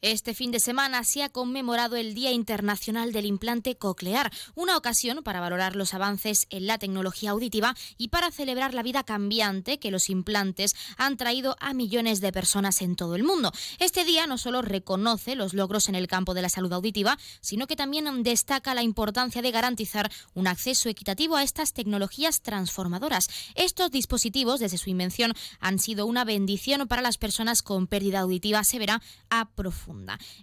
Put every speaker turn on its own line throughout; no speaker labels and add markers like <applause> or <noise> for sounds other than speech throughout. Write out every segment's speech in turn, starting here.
Este fin de semana se ha conmemorado el Día Internacional del Implante Coclear, una ocasión para valorar los avances en la tecnología auditiva y para celebrar la vida cambiante que los implantes han traído a millones de personas en todo el mundo. Este día no solo reconoce los logros en el campo de la salud auditiva, sino que también destaca la importancia de garantizar un acceso equitativo a estas tecnologías transformadoras. Estos dispositivos, desde su invención, han sido una bendición para las personas con pérdida auditiva severa a profundidad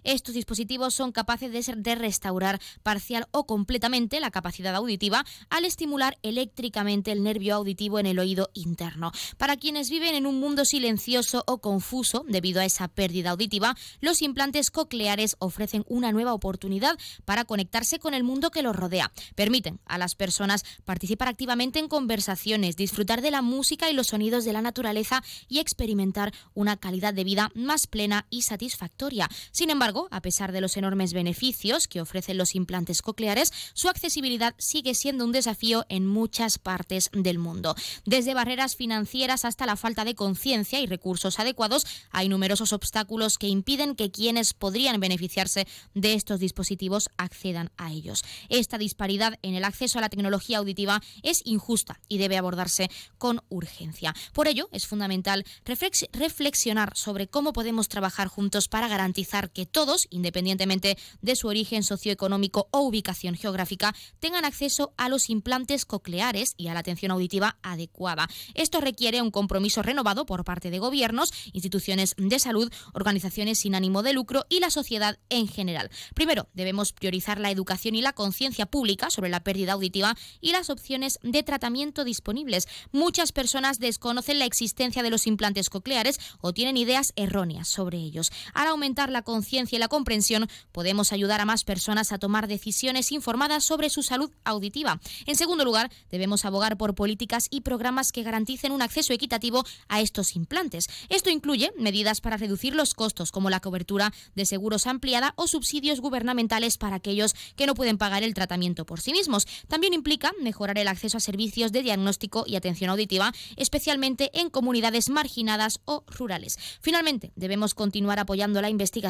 estos dispositivos son capaces de, de restaurar parcial o completamente la capacidad auditiva al estimular eléctricamente el nervio auditivo en el oído interno. Para quienes viven en un mundo silencioso o confuso debido a esa pérdida auditiva, los implantes cocleares ofrecen una nueva oportunidad para conectarse con el mundo que los rodea. Permiten a las personas participar activamente en conversaciones, disfrutar de la música y los sonidos de la naturaleza y experimentar una calidad de vida más plena y satisfactoria. Sin embargo, a pesar de los enormes beneficios que ofrecen los implantes cocleares, su accesibilidad sigue siendo un desafío en muchas partes del mundo. Desde barreras financieras hasta la falta de conciencia y recursos adecuados, hay numerosos obstáculos que impiden que quienes podrían beneficiarse de estos dispositivos accedan a ellos. Esta disparidad en el acceso a la tecnología auditiva es injusta y debe abordarse con urgencia. Por ello, es fundamental reflexionar sobre cómo podemos trabajar juntos para garantizar que todos, independientemente de su origen socioeconómico o ubicación geográfica, tengan acceso a los implantes cocleares y a la atención auditiva adecuada. Esto requiere un compromiso renovado por parte de gobiernos, instituciones de salud, organizaciones sin ánimo de lucro y la sociedad en general. Primero, debemos priorizar la educación y la conciencia pública sobre la pérdida auditiva y las opciones de tratamiento disponibles. Muchas personas desconocen la existencia de los implantes cocleares o tienen ideas erróneas sobre ellos. Al aumentar la conciencia y la comprensión, podemos ayudar a más personas a tomar decisiones informadas sobre su salud auditiva. En segundo lugar, debemos abogar por políticas y programas que garanticen un acceso equitativo a estos implantes. Esto incluye medidas para reducir los costos, como la cobertura de seguros ampliada o subsidios gubernamentales para aquellos que no pueden pagar el tratamiento por sí mismos. También implica mejorar el acceso a servicios de diagnóstico y atención auditiva, especialmente en comunidades marginadas o rurales. Finalmente, debemos continuar apoyando la investigación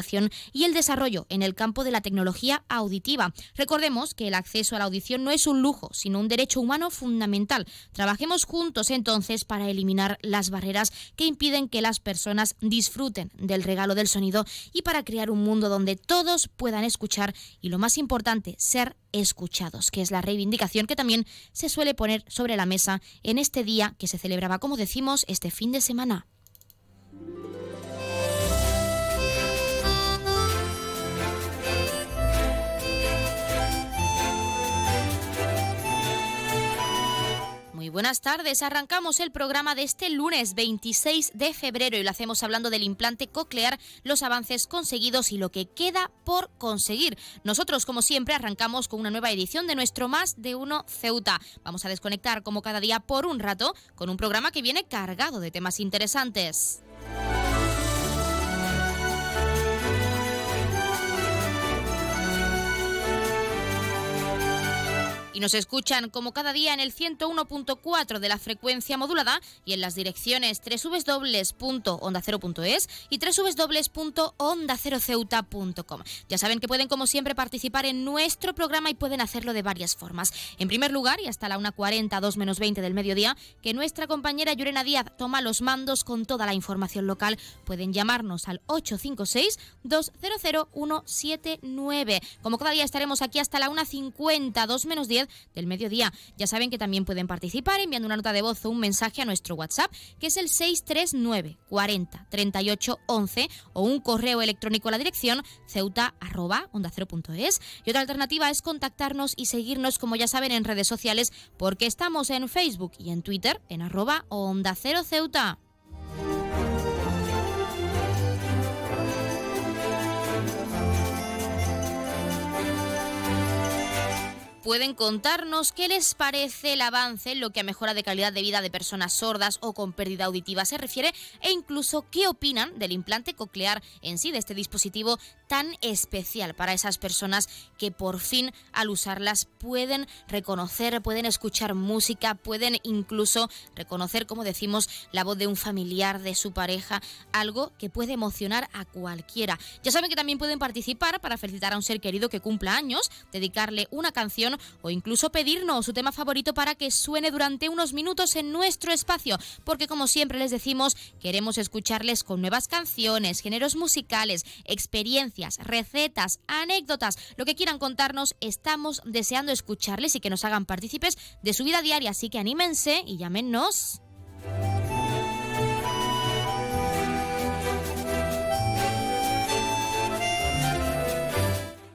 y el desarrollo en el campo de la tecnología auditiva. Recordemos que el acceso a la audición no es un lujo, sino un derecho humano fundamental. Trabajemos juntos entonces para eliminar las barreras que impiden que las personas disfruten del regalo del sonido y para crear un mundo donde todos puedan escuchar y lo más importante, ser escuchados, que es la reivindicación que también se suele poner sobre la mesa en este día que se celebraba, como decimos, este fin de semana. Buenas tardes. Arrancamos el programa de este lunes 26 de febrero y lo hacemos hablando del implante coclear, los avances conseguidos y lo que queda por conseguir. Nosotros, como siempre, arrancamos con una nueva edición de nuestro Más de Uno Ceuta. Vamos a desconectar como cada día por un rato con un programa que viene cargado de temas interesantes. Y nos escuchan como cada día en el 101.4 de la frecuencia modulada y en las direcciones www.ondacero.es y www.ondaceroceuta.com. Ya saben que pueden como siempre participar en nuestro programa y pueden hacerlo de varias formas. En primer lugar, y hasta la 1.40, 2 menos 20 del mediodía, que nuestra compañera Yurena Díaz toma los mandos con toda la información local. Pueden llamarnos al 856 200 179. Como cada día estaremos aquí hasta la 1.50, 2 menos 10 del mediodía. Ya saben que también pueden participar enviando una nota de voz o un mensaje a nuestro WhatsApp, que es el 639 40 38 11 o un correo electrónico a la dirección ceuta Y otra alternativa es contactarnos y seguirnos, como ya saben, en redes sociales, porque estamos en Facebook y en Twitter en arroba onda cero ceuta. Pueden contarnos qué les parece el avance en lo que a mejora de calidad de vida de personas sordas o con pérdida auditiva se refiere e incluso qué opinan del implante coclear en sí, de este dispositivo tan especial para esas personas que por fin al usarlas pueden reconocer, pueden escuchar música, pueden incluso reconocer, como decimos, la voz de un familiar, de su pareja, algo que puede emocionar a cualquiera. Ya saben que también pueden participar para felicitar a un ser querido que cumpla años, dedicarle una canción o incluso pedirnos su tema favorito para que suene durante unos minutos en nuestro espacio, porque como siempre les decimos, queremos escucharles con nuevas canciones, géneros musicales, experiencias, recetas, anécdotas, lo que quieran contarnos, estamos deseando escucharles y que nos hagan partícipes de su vida diaria, así que anímense y llámenos.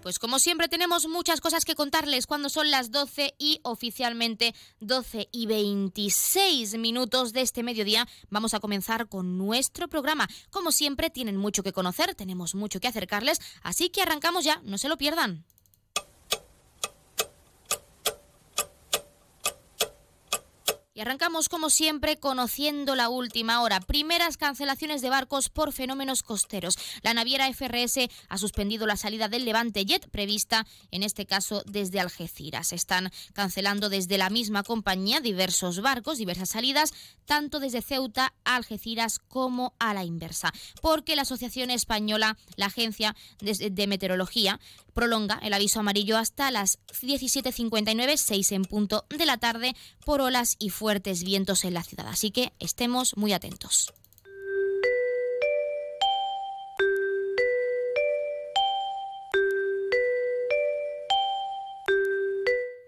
Pues como siempre tenemos muchas cosas que contarles cuando son las 12 y oficialmente 12 y 26 minutos de este mediodía vamos a comenzar con nuestro programa. Como siempre tienen mucho que conocer, tenemos mucho que acercarles, así que arrancamos ya, no se lo pierdan. Y arrancamos como siempre conociendo la última hora. Primeras cancelaciones de barcos por fenómenos costeros. La naviera FRS ha suspendido la salida del Levante Jet prevista en este caso desde Algeciras. Están cancelando desde la misma compañía diversos barcos, diversas salidas, tanto desde Ceuta a Algeciras como a la inversa. Porque la Asociación Española, la Agencia de Meteorología, prolonga el aviso amarillo hasta las 17.59, 6 en punto de la tarde, por olas y vientos en la ciudad. Así que estemos muy atentos.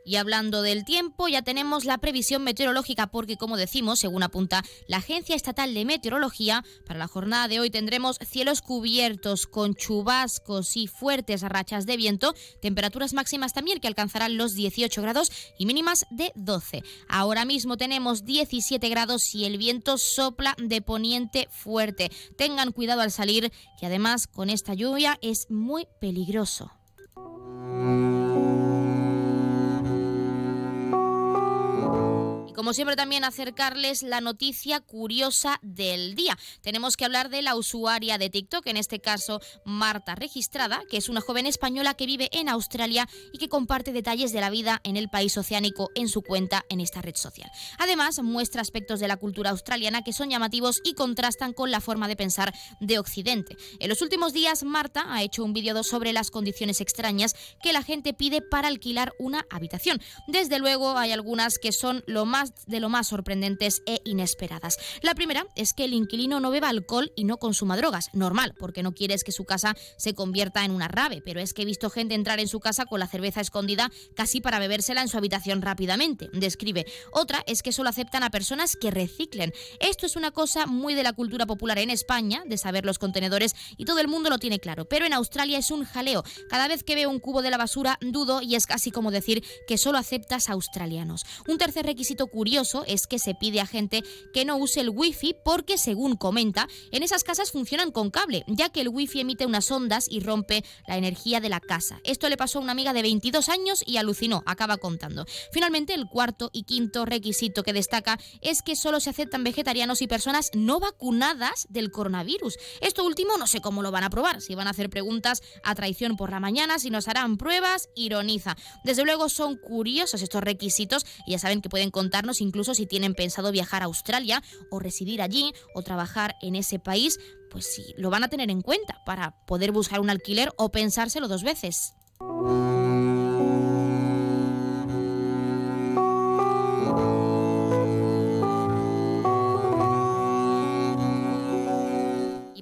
Y hablando del tiempo, ya tenemos la previsión meteorológica porque, como decimos, según apunta la Agencia Estatal de Meteorología, para la jornada de hoy tendremos cielos cubiertos con chubascos y fuertes rachas de viento, temperaturas máximas también que alcanzarán los 18 grados y mínimas de 12. Ahora mismo tenemos 17 grados y el viento sopla de poniente fuerte. Tengan cuidado al salir, que además con esta lluvia es muy peligroso. Como siempre también acercarles la noticia curiosa del día. Tenemos que hablar de la usuaria de TikTok, en este caso Marta Registrada, que es una joven española que vive en Australia y que comparte detalles de la vida en el país oceánico en su cuenta en esta red social. Además, muestra aspectos de la cultura australiana que son llamativos y contrastan con la forma de pensar de Occidente. En los últimos días, Marta ha hecho un vídeo sobre las condiciones extrañas que la gente pide para alquilar una habitación. Desde luego, hay algunas que son lo más de lo más sorprendentes e inesperadas. La primera es que el inquilino no beba alcohol y no consuma drogas. Normal, porque no quieres que su casa se convierta en una rave, pero es que he visto gente entrar en su casa con la cerveza escondida casi para bebérsela en su habitación rápidamente. Describe. Otra es que solo aceptan a personas que reciclen. Esto es una cosa muy de la cultura popular en España, de saber los contenedores, y todo el mundo lo tiene claro. Pero en Australia es un jaleo. Cada vez que veo un cubo de la basura, dudo y es casi como decir que solo aceptas australianos. Un tercer requisito curioso es que se pide a gente que no use el wifi porque, según comenta, en esas casas funcionan con cable, ya que el wifi emite unas ondas y rompe la energía de la casa. Esto le pasó a una amiga de 22 años y alucinó, acaba contando. Finalmente, el cuarto y quinto requisito que destaca es que solo se aceptan vegetarianos y personas no vacunadas del coronavirus. Esto último no sé cómo lo van a probar, si van a hacer preguntas a traición por la mañana, si nos harán pruebas, ironiza. Desde luego son curiosos estos requisitos y ya saben que pueden incluso si tienen pensado viajar a Australia o residir allí o trabajar en ese país, pues sí, lo van a tener en cuenta para poder buscar un alquiler o pensárselo dos veces.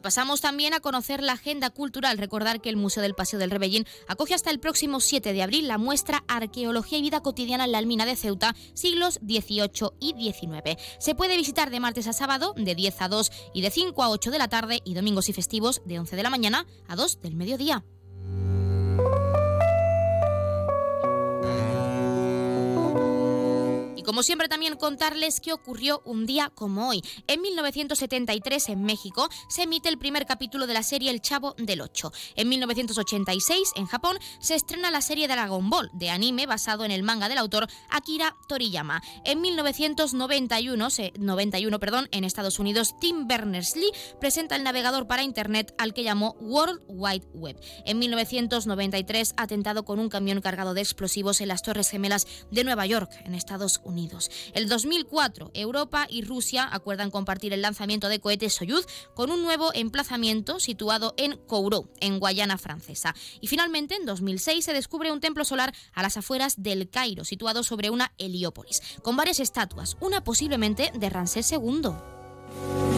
Pasamos también a conocer la agenda cultural. Recordar que el Museo del Paseo del Rebellín acoge hasta el próximo 7 de abril la muestra Arqueología y Vida Cotidiana en la Almina de Ceuta, siglos XVIII y XIX. Se puede visitar de martes a sábado, de 10 a 2 y de 5 a 8 de la tarde, y domingos y festivos, de 11 de la mañana a 2 del mediodía. Y como siempre también contarles qué ocurrió un día como hoy. En 1973 en México se emite el primer capítulo de la serie El Chavo del Ocho. En 1986 en Japón se estrena la serie Dragon Ball de anime basado en el manga del autor Akira Toriyama. En 1991, 91, perdón, en Estados Unidos Tim Berners-Lee presenta el navegador para internet al que llamó World Wide Web. En 1993 atentado con un camión cargado de explosivos en las Torres Gemelas de Nueva York, en Estados Unidos. El 2004, Europa y Rusia acuerdan compartir el lanzamiento de cohetes Soyuz con un nuevo emplazamiento situado en Kourou, en Guayana Francesa. Y finalmente, en 2006 se descubre un templo solar a las afueras del Cairo, situado sobre una Heliópolis, con varias estatuas, una posiblemente de Ramsés II.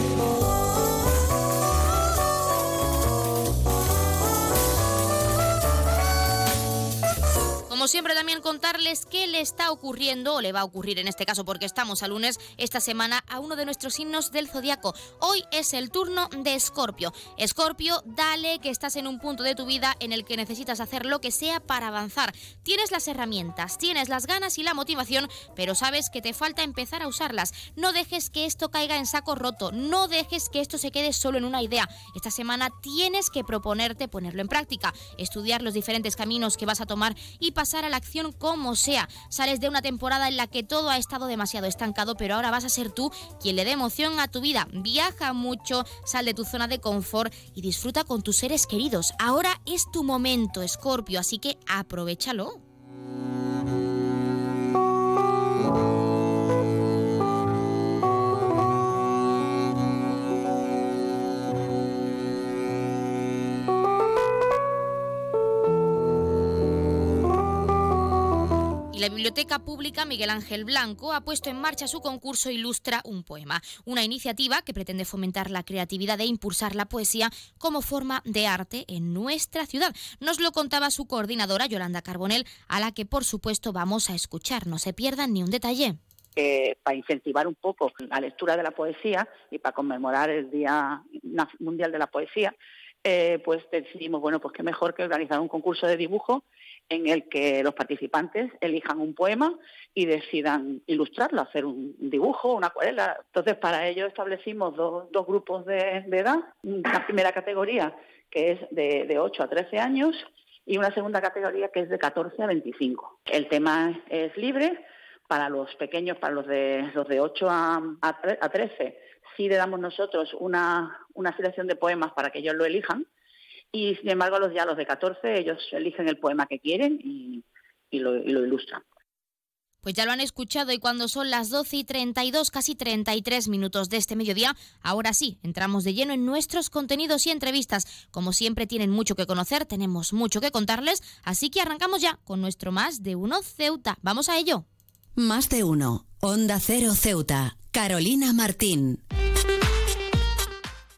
Siempre también contarles qué le está ocurriendo, o le va a ocurrir en este caso porque estamos a lunes, esta semana a uno de nuestros signos del zodiaco. Hoy es el turno de Escorpio. Escorpio, dale que estás en un punto de tu vida en el que necesitas hacer lo que sea para avanzar. Tienes las herramientas, tienes las ganas y la motivación, pero sabes que te falta empezar a usarlas. No dejes que esto caiga en saco roto, no dejes que esto se quede solo en una idea. Esta semana tienes que proponerte ponerlo en práctica, estudiar los diferentes caminos que vas a tomar y pasar a la acción como sea. Sales de una temporada en la que todo ha estado demasiado estancado, pero ahora vas a ser tú quien le dé emoción a tu vida. Viaja mucho, sal de tu zona de confort y disfruta con tus seres queridos. Ahora es tu momento, Escorpio, así que aprovechalo. La Biblioteca Pública Miguel Ángel Blanco ha puesto en marcha su concurso Ilustra un poema, una iniciativa que pretende fomentar la creatividad e impulsar la poesía como forma de arte en nuestra ciudad. Nos lo contaba su coordinadora Yolanda Carbonel, a la que por supuesto vamos a escuchar. No se pierdan ni un detalle.
para incentivar un poco la lectura de la poesía y para conmemorar el Día Mundial de la Poesía, eh, pues decidimos, bueno, pues qué mejor que organizar un concurso de dibujo en el que los participantes elijan un poema y decidan ilustrarlo, hacer un dibujo, una acuarela. Entonces, para ello establecimos dos, grupos de, edad, una primera categoría que es de, de 8 a 13 años y una segunda categoría que es de 14 a 25. El tema es libre para los pequeños, para los de, los de 8 a, a 13. Sí le damos nosotros una, una selección de poemas para que ellos lo elijan y sin embargo los ya los de 14 ellos eligen el poema que quieren y, lo, ilustran.
Pues ya lo han escuchado y cuando son las 12 y 32, casi 33 minutos de este mediodía, ahora sí, entramos de lleno en nuestros contenidos y entrevistas. Como siempre tienen mucho que conocer, tenemos mucho que contarles, así que arrancamos ya con nuestro Más de Uno Ceuta. Vamos a ello.
Más de Uno, Onda Cero Ceuta, Carolina Martín.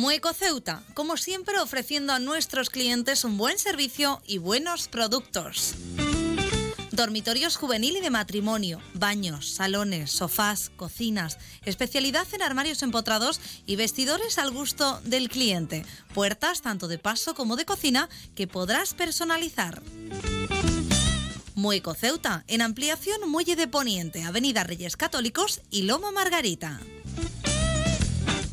Mueco Ceuta, como siempre ofreciendo a nuestros clientes un buen servicio y buenos productos. Dormitorios juvenil y de matrimonio, baños, salones, sofás, cocinas, especialidad en armarios empotrados y vestidores al gusto del cliente. Puertas tanto de paso como de cocina que podrás personalizar. Mueco Ceuta, en ampliación Muelle de Poniente, Avenida Reyes Católicos y Loma Margarita.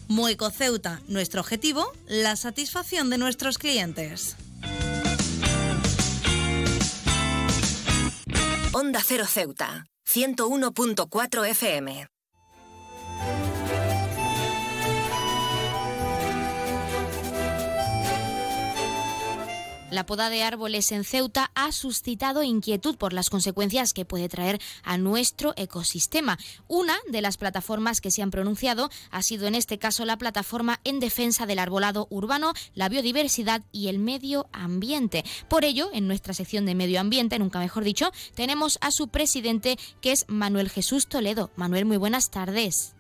Mueco Ceuta, nuestro objetivo, la satisfacción de nuestros clientes.
Onda Cero Ceuta, 101.4 FM.
La poda de árboles en Ceuta ha suscitado inquietud por las consecuencias que puede traer a nuestro ecosistema. Una de las plataformas que se han pronunciado ha sido en este caso la plataforma en defensa del arbolado urbano, la biodiversidad y el medio ambiente. Por ello, en nuestra sección de medio ambiente, nunca mejor dicho, tenemos a su presidente que es Manuel Jesús Toledo. Manuel, muy buenas tardes.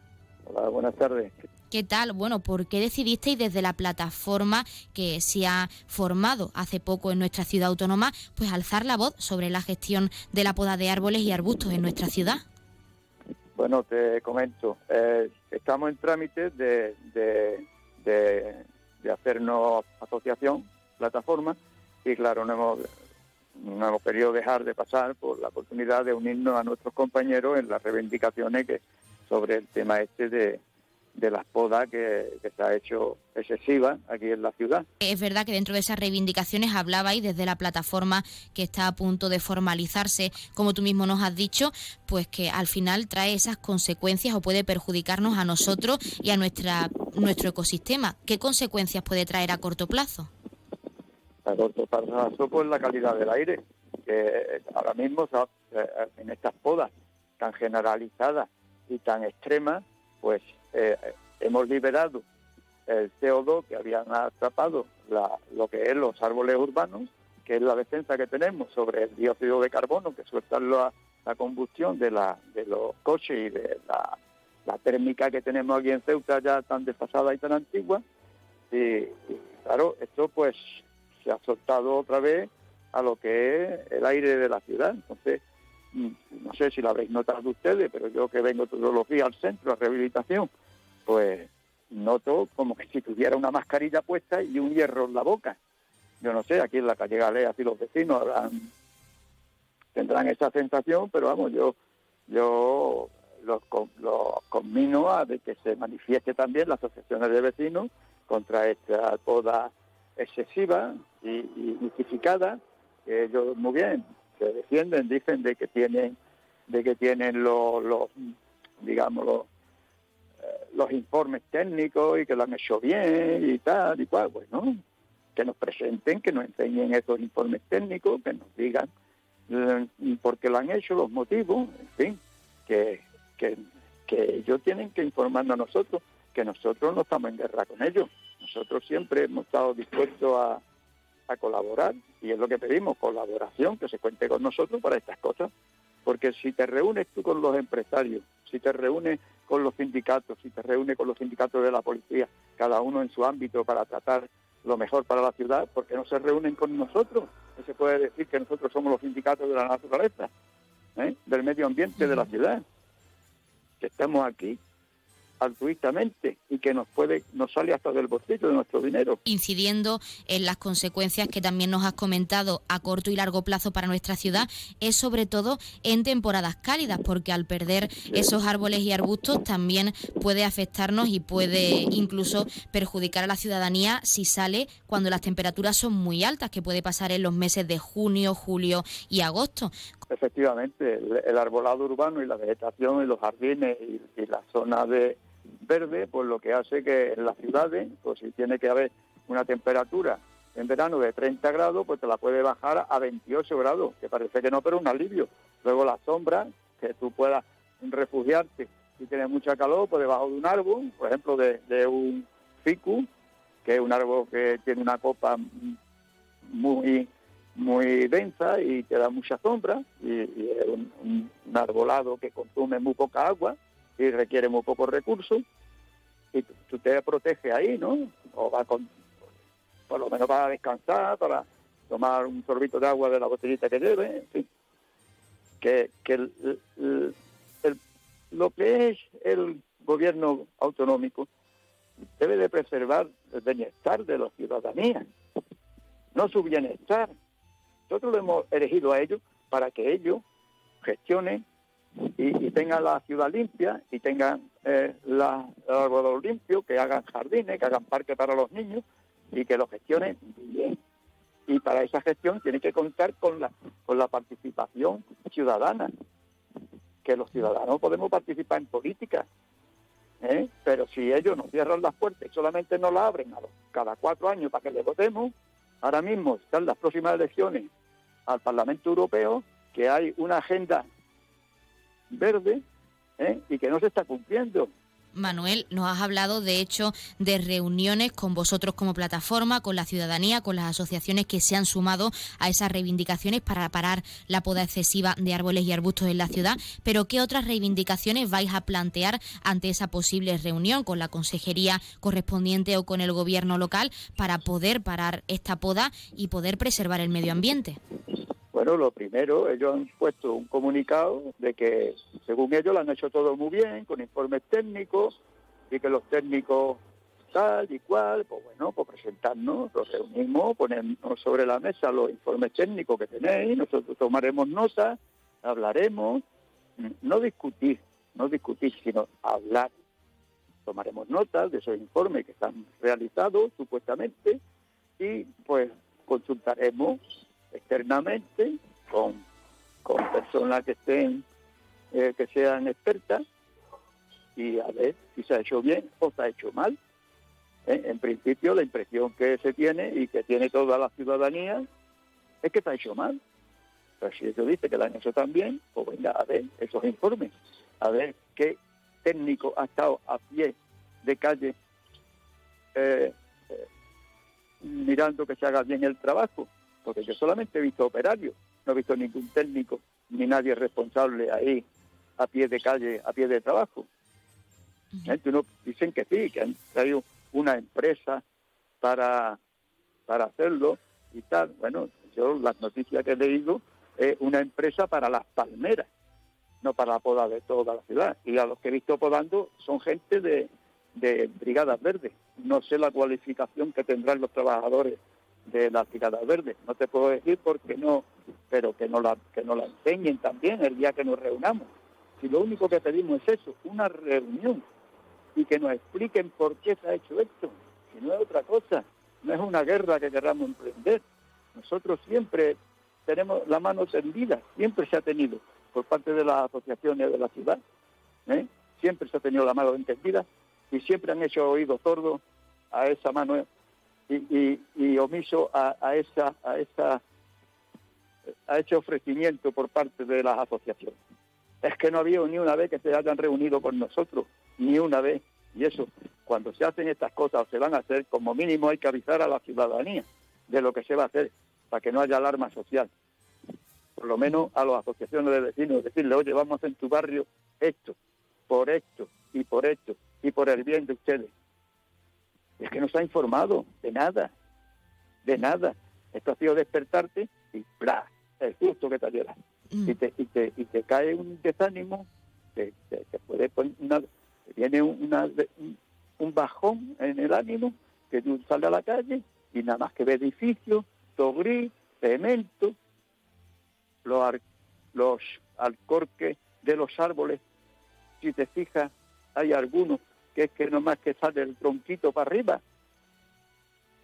Hola, buenas tardes.
¿Qué tal? Bueno, ¿por qué decidisteis desde la plataforma que se ha formado hace poco en nuestra ciudad autónoma, pues alzar la voz sobre la gestión de la poda de árboles y arbustos en nuestra ciudad?
Bueno, te comento, eh, estamos en trámite de, de, de, hacernos asociación, plataforma, y claro, no hemos, no hemos querido dejar de pasar por la oportunidad de unirnos a nuestros compañeros en las reivindicaciones que sobre el tema este de, de las podas que, se ha hecho excesiva aquí en la ciudad.
Es verdad que dentro de esas reivindicaciones hablabais desde la plataforma que está a punto de formalizarse, como tú mismo nos has dicho, pues que al final trae esas consecuencias o puede perjudicarnos a nosotros y a nuestra nuestro ecosistema. ¿Qué consecuencias puede traer a corto plazo?
A corto plazo, pues la calidad del aire, que ahora mismo eh, en estas podas tan generalizadas y tan extremas, pues eh, hemos liberado el CO2 que habían atrapado lo que es los árboles urbanos, que es la defensa que tenemos sobre el dióxido de carbono que suelta la, la combustión de, la, de los coches y de la, térmica que tenemos aquí en Ceuta ya tan desfasada y tan antigua. Y, claro, esto pues se ha soltado otra vez a lo que es el aire de la ciudad. Entonces, no sé si lo habéis notado ustedes, pero yo que vengo todos los días al centro a rehabilitación, pues noto como que si tuviera una mascarilla puesta y un hierro en la boca. Yo no sé, aquí en la calle Galea, si los vecinos tendrán esa sensación, pero vamos, yo yo los, los conmino a de que se manifieste también las asociaciones de vecinos contra esta poda excesiva y, justificada, que ellos muy bien se defienden, dicen de que tienen de que tienen los, los digamos los los informes técnicos y que lo han hecho bien y tal y cual, bueno, que nos presenten, que nos enseñen esos informes técnicos, que nos digan eh, por qué lo han hecho, los motivos, en fin, que, que, que ellos tienen que informarnos a nosotros, que nosotros no estamos en guerra con ellos. Nosotros siempre hemos estado dispuestos a, a colaborar y es lo que pedimos, colaboración, que se cuente con nosotros para estas cosas. Porque si te reúnes tú con los empresarios, si te reúnes con los sindicatos, si te reúne con los sindicatos de la policía, cada uno en su ámbito para tratar lo mejor para la ciudad, porque no se reúnen con nosotros no se puede decir que nosotros somos los sindicatos de la naturaleza, ¿eh? del medio ambiente de la ciudad, que estamos aquí altruistamente y que nos puede nos sale hasta del bolsillo de nuestro dinero.
Incidiendo en las consecuencias que también nos has comentado a corto y largo plazo para nuestra ciudad, es sobre todo en temporadas cálidas, porque al perder esos árboles y arbustos también puede afectarnos y puede incluso perjudicar a la ciudadanía si sale cuando las temperaturas son muy altas, que puede pasar en los meses de junio, julio y agosto.
Efectivamente, el, arbolado urbano y la vegetación y los jardines y, y la zona de verde, pues lo que hace que en las ciudades, pues si tiene que haber una temperatura en verano de 30 grados, pues te la puede bajar a 28 grados, que parece que no, pero un alivio. Luego la sombra, que tú puedas refugiarte si tienes mucha calor, pues debajo de un árbol, por ejemplo, de, un ficus, que es un árbol que tiene una copa muy muy densa y te da mucha sombra y, es un, arbolado que consume muy poca agua y requiere muy pocos recursos, y tú te proteges ahí, ¿no? O va con, por lo menos para descansar, para tomar un sorbito de agua de la botellita que lleve, en fin. Que, que lo que es el gobierno autonómico debe de preservar el bienestar de la ciudadanía, no su bienestar. Nosotros lo hemos elegido a ellos para que ellos gestionen y, tengan la ciudad limpia y tengan eh, la, el árbol limpio, que hagan jardines, que hagan parques para los niños y que lo gestionen bien. Y para esa gestión tiene que contar con la, con la participación ciudadana, que los ciudadanos podemos participar en política, ¿eh? pero si ellos nos cierran las puertas y solamente nos la abren a los, cada cuatro años para que le votemos, ahora mismo están las próximas elecciones al Parlamento Europeo, que hay una agenda verde ¿eh? y que no se está cumpliendo.
Manuel, nos has hablado de hecho de reuniones con vosotros como plataforma, con la ciudadanía, con las asociaciones que se han sumado a esas reivindicaciones para parar la poda excesiva de árboles y arbustos en la ciudad. Pero ¿qué otras reivindicaciones vais a plantear ante esa posible reunión con la consejería correspondiente o con el gobierno local para poder parar esta poda y poder preservar el medio ambiente?
Bueno, lo primero, ellos han puesto un comunicado de que, según ellos, lo han hecho todo muy bien, con informes técnicos, y que los técnicos tal y cual, pues bueno, pues presentarnos, los reunimos, ponernos sobre la mesa los informes técnicos que tenéis, nosotros tomaremos nota, hablaremos, no discutir, no discutir, sino hablar. Tomaremos notas de esos informes que están realizados, supuestamente, y pues consultaremos externamente con, con personas que estén, eh, que sean expertas y a ver si se ha hecho bien o se ha hecho mal. Eh, en principio la impresión que se tiene y que tiene toda la ciudadanía es que se ha hecho mal. Pero si eso dice que lo han hecho también, pues venga a ver esos informes, a ver qué técnico ha estado a pie de calle eh, mirando que se haga bien el trabajo porque yo solamente he visto operarios, no he visto ningún técnico ni nadie responsable ahí a pie de calle, a pie de trabajo. dicen que sí, que han traído una empresa para, para hacerlo y tal. Bueno, yo las noticias que he leído es una empresa para las palmeras, no para la poda de toda la ciudad. Y a los que he visto podando son gente de, de brigadas verdes. No sé la cualificación que tendrán los trabajadores de la tirada verde. No te puedo decir porque no, pero que no la que no la enseñen también el día que nos reunamos. Si lo único que pedimos es eso, una reunión y que nos expliquen por qué se ha hecho esto, si no es otra cosa, no es una guerra que queramos emprender. Nosotros siempre tenemos la mano tendida, siempre se ha tenido por parte de las asociaciones de la ciudad, ¿eh? siempre se ha tenido la mano tendida y siempre han hecho oídos sordos a esa mano y, omiso a, esa, a, esa, a ese ofrecimiento por parte de las asociaciones. Es que no ha habido ni una vez que se hayan reunido con nosotros, ni una vez. Y eso, cuando se hacen estas cosas o se van a hacer, como mínimo hay que avisar a la ciudadanía de lo que se va a hacer para que no haya alarma social. Por lo menos a las asociaciones de vecinos, decirle, oye, vamos en tu barrio esto, por esto y por esto y por el bien de ustedes es que no se ha informado de nada, de nada. Esto ha sido despertarte y ¡bla! el justo que te ayuda.
Mm.
Y, te, y, te, y te cae un desánimo, te, te, te puede poner una, viene una, un, un bajón en el ánimo, que tú sales a la calle y nada más que ves edificios, todo gris, cemento, los, ar- los alcorques de los árboles, si te fijas, hay algunos que es que nomás que sale el tronquito para arriba.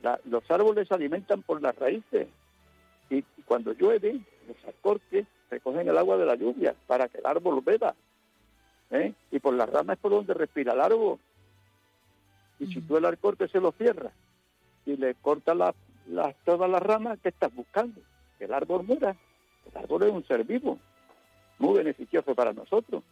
La- los árboles se alimentan por las raíces y cuando llueve, los alcorques recogen el agua de la lluvia para que el árbol beba. ¿eh? Y por las ramas es por donde respira el árbol. Y si tú el alcorque se lo cierras y le cortas la- las- todas las ramas, ¿qué estás buscando? Que el árbol muera. El árbol es un ser vivo, muy beneficioso para nosotros.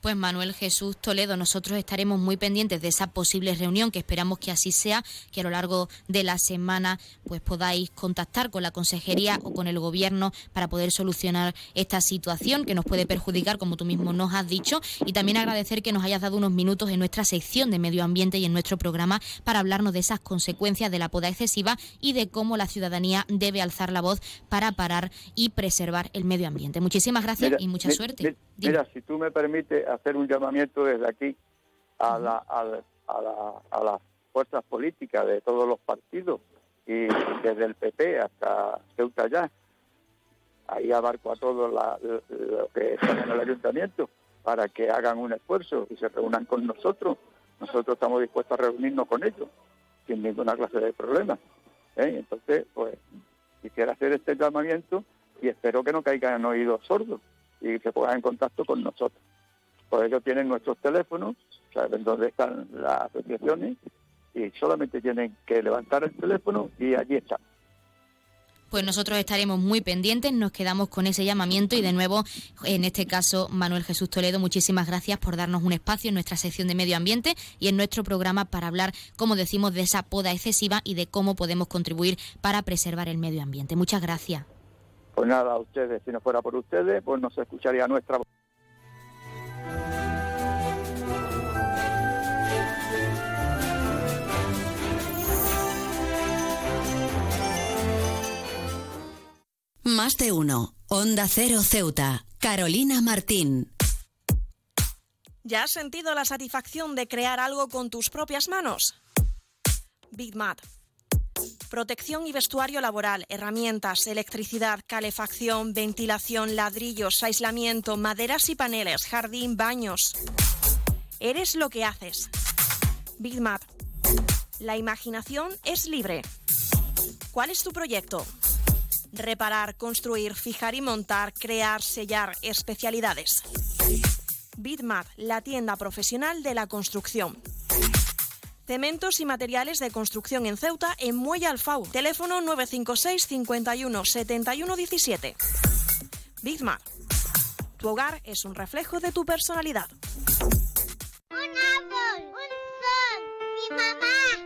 Pues Manuel Jesús Toledo, nosotros estaremos muy pendientes de esa posible reunión, que esperamos que así sea, que a lo largo de la semana pues podáis contactar con la consejería o con el gobierno para poder solucionar esta situación que nos puede perjudicar, como tú mismo nos has dicho, y también agradecer que nos hayas dado unos minutos en nuestra sección de medio ambiente y en nuestro programa para hablarnos de esas consecuencias de la poda excesiva y de cómo la ciudadanía debe alzar la voz para parar y preservar el medio ambiente. Muchísimas gracias
Mira,
y mucha
mi-
suerte.
mi-. Mira, si tú me permites hacer un llamamiento desde aquí a, la, a, la- a, la- a las fuerzas políticas de todos los partidos y desde el PP hasta Ceuta ya, ahí abarco a todos la- lo que están en el ayuntamiento para que hagan un esfuerzo y se reúnan con nosotros. Nosotros estamos dispuestos a reunirnos con ellos sin ninguna clase de problema. ¿eh? Entonces, pues quisiera hacer este llamamiento y espero que no caigan en oídos sordos y se pongan en contacto con nosotros. Por ello tienen nuestros teléfonos, saben dónde están las asociaciones y solamente tienen que levantar el teléfono y allí están.
Pues nosotros estaremos muy pendientes, nos quedamos con ese llamamiento y de nuevo, en este caso, Manuel Jesús Toledo, muchísimas gracias por darnos un espacio en nuestra sección de medio ambiente y en nuestro programa para hablar, como decimos, de esa poda excesiva y de cómo podemos contribuir para preservar el medio ambiente. Muchas gracias.
Pues nada, a ustedes, si no fuera por ustedes, pues no se escucharía nuestra voz.
Más de uno. Onda Cero Ceuta. Carolina Martín.
¿Ya has sentido la satisfacción de crear algo con tus propias manos? Big Mat. Protección y vestuario laboral, herramientas, electricidad, calefacción, ventilación, ladrillos, aislamiento, maderas y paneles, jardín, baños. Eres lo que haces. Big Mat. La imaginación es libre. ¿Cuál es tu proyecto? Reparar, construir, fijar y montar, crear, sellar, especialidades. Bitmat, la tienda profesional de la construcción. Cementos y materiales de construcción en Ceuta, en Muelle Alfau. Teléfono 956 51 71 17. Bitmat. Tu hogar es un reflejo de tu personalidad.
Un árbol, un sol, mi mamá,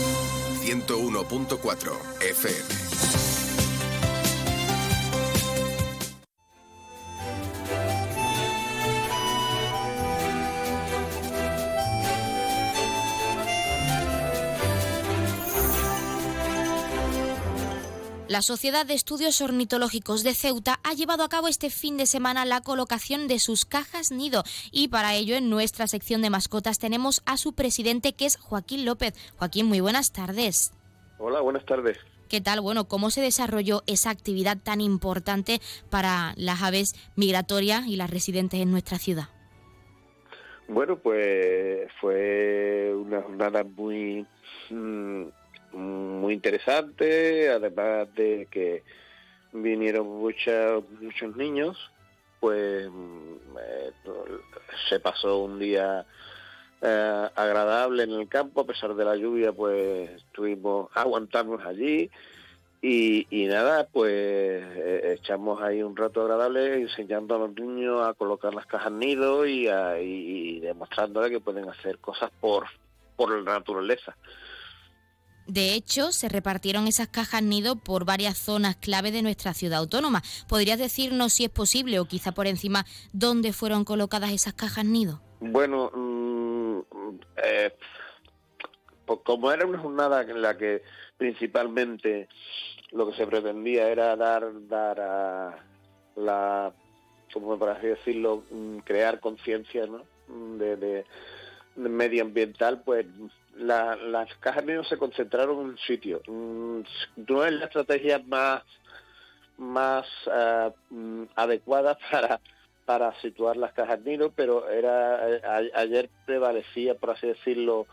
101.4 FM.
La Sociedad de Estudios Ornitológicos de Ceuta ha llevado a cabo este fin de semana la colocación de sus cajas nido y para ello en nuestra sección de mascotas tenemos a su presidente que es Joaquín López. Joaquín, muy buenas tardes.
Hola, buenas tardes.
¿Qué tal? Bueno, ¿cómo se desarrolló esa actividad tan importante para las aves migratorias y las residentes en nuestra ciudad?
Bueno, pues fue una jornada muy mm, muy interesante, además de que vinieron muchos muchos niños, pues eh, se pasó un día eh, agradable en el campo, a pesar de la lluvia, pues estuvimos aguantamos allí y, y nada, pues eh, echamos ahí un rato agradable enseñando a los niños a colocar las cajas nido y, a, y, y demostrándoles que pueden hacer cosas por, por la naturaleza.
De hecho, se repartieron esas cajas nido por varias zonas clave de nuestra ciudad autónoma. ¿Podrías decirnos si es posible o quizá por encima dónde fueron colocadas esas cajas nido?
Bueno, mm, eh, pues como era una jornada en la que principalmente lo que se pretendía era dar dar a la como por así decirlo mm, crear conciencia ¿no? de- de medioambiental pues la- las cajas nido se concentraron en un sitio Mm, no es la estrategia más más mm, adecuada <laughs> para para situar las cajas nido, pero era ayer prevalecía, por así decirlo,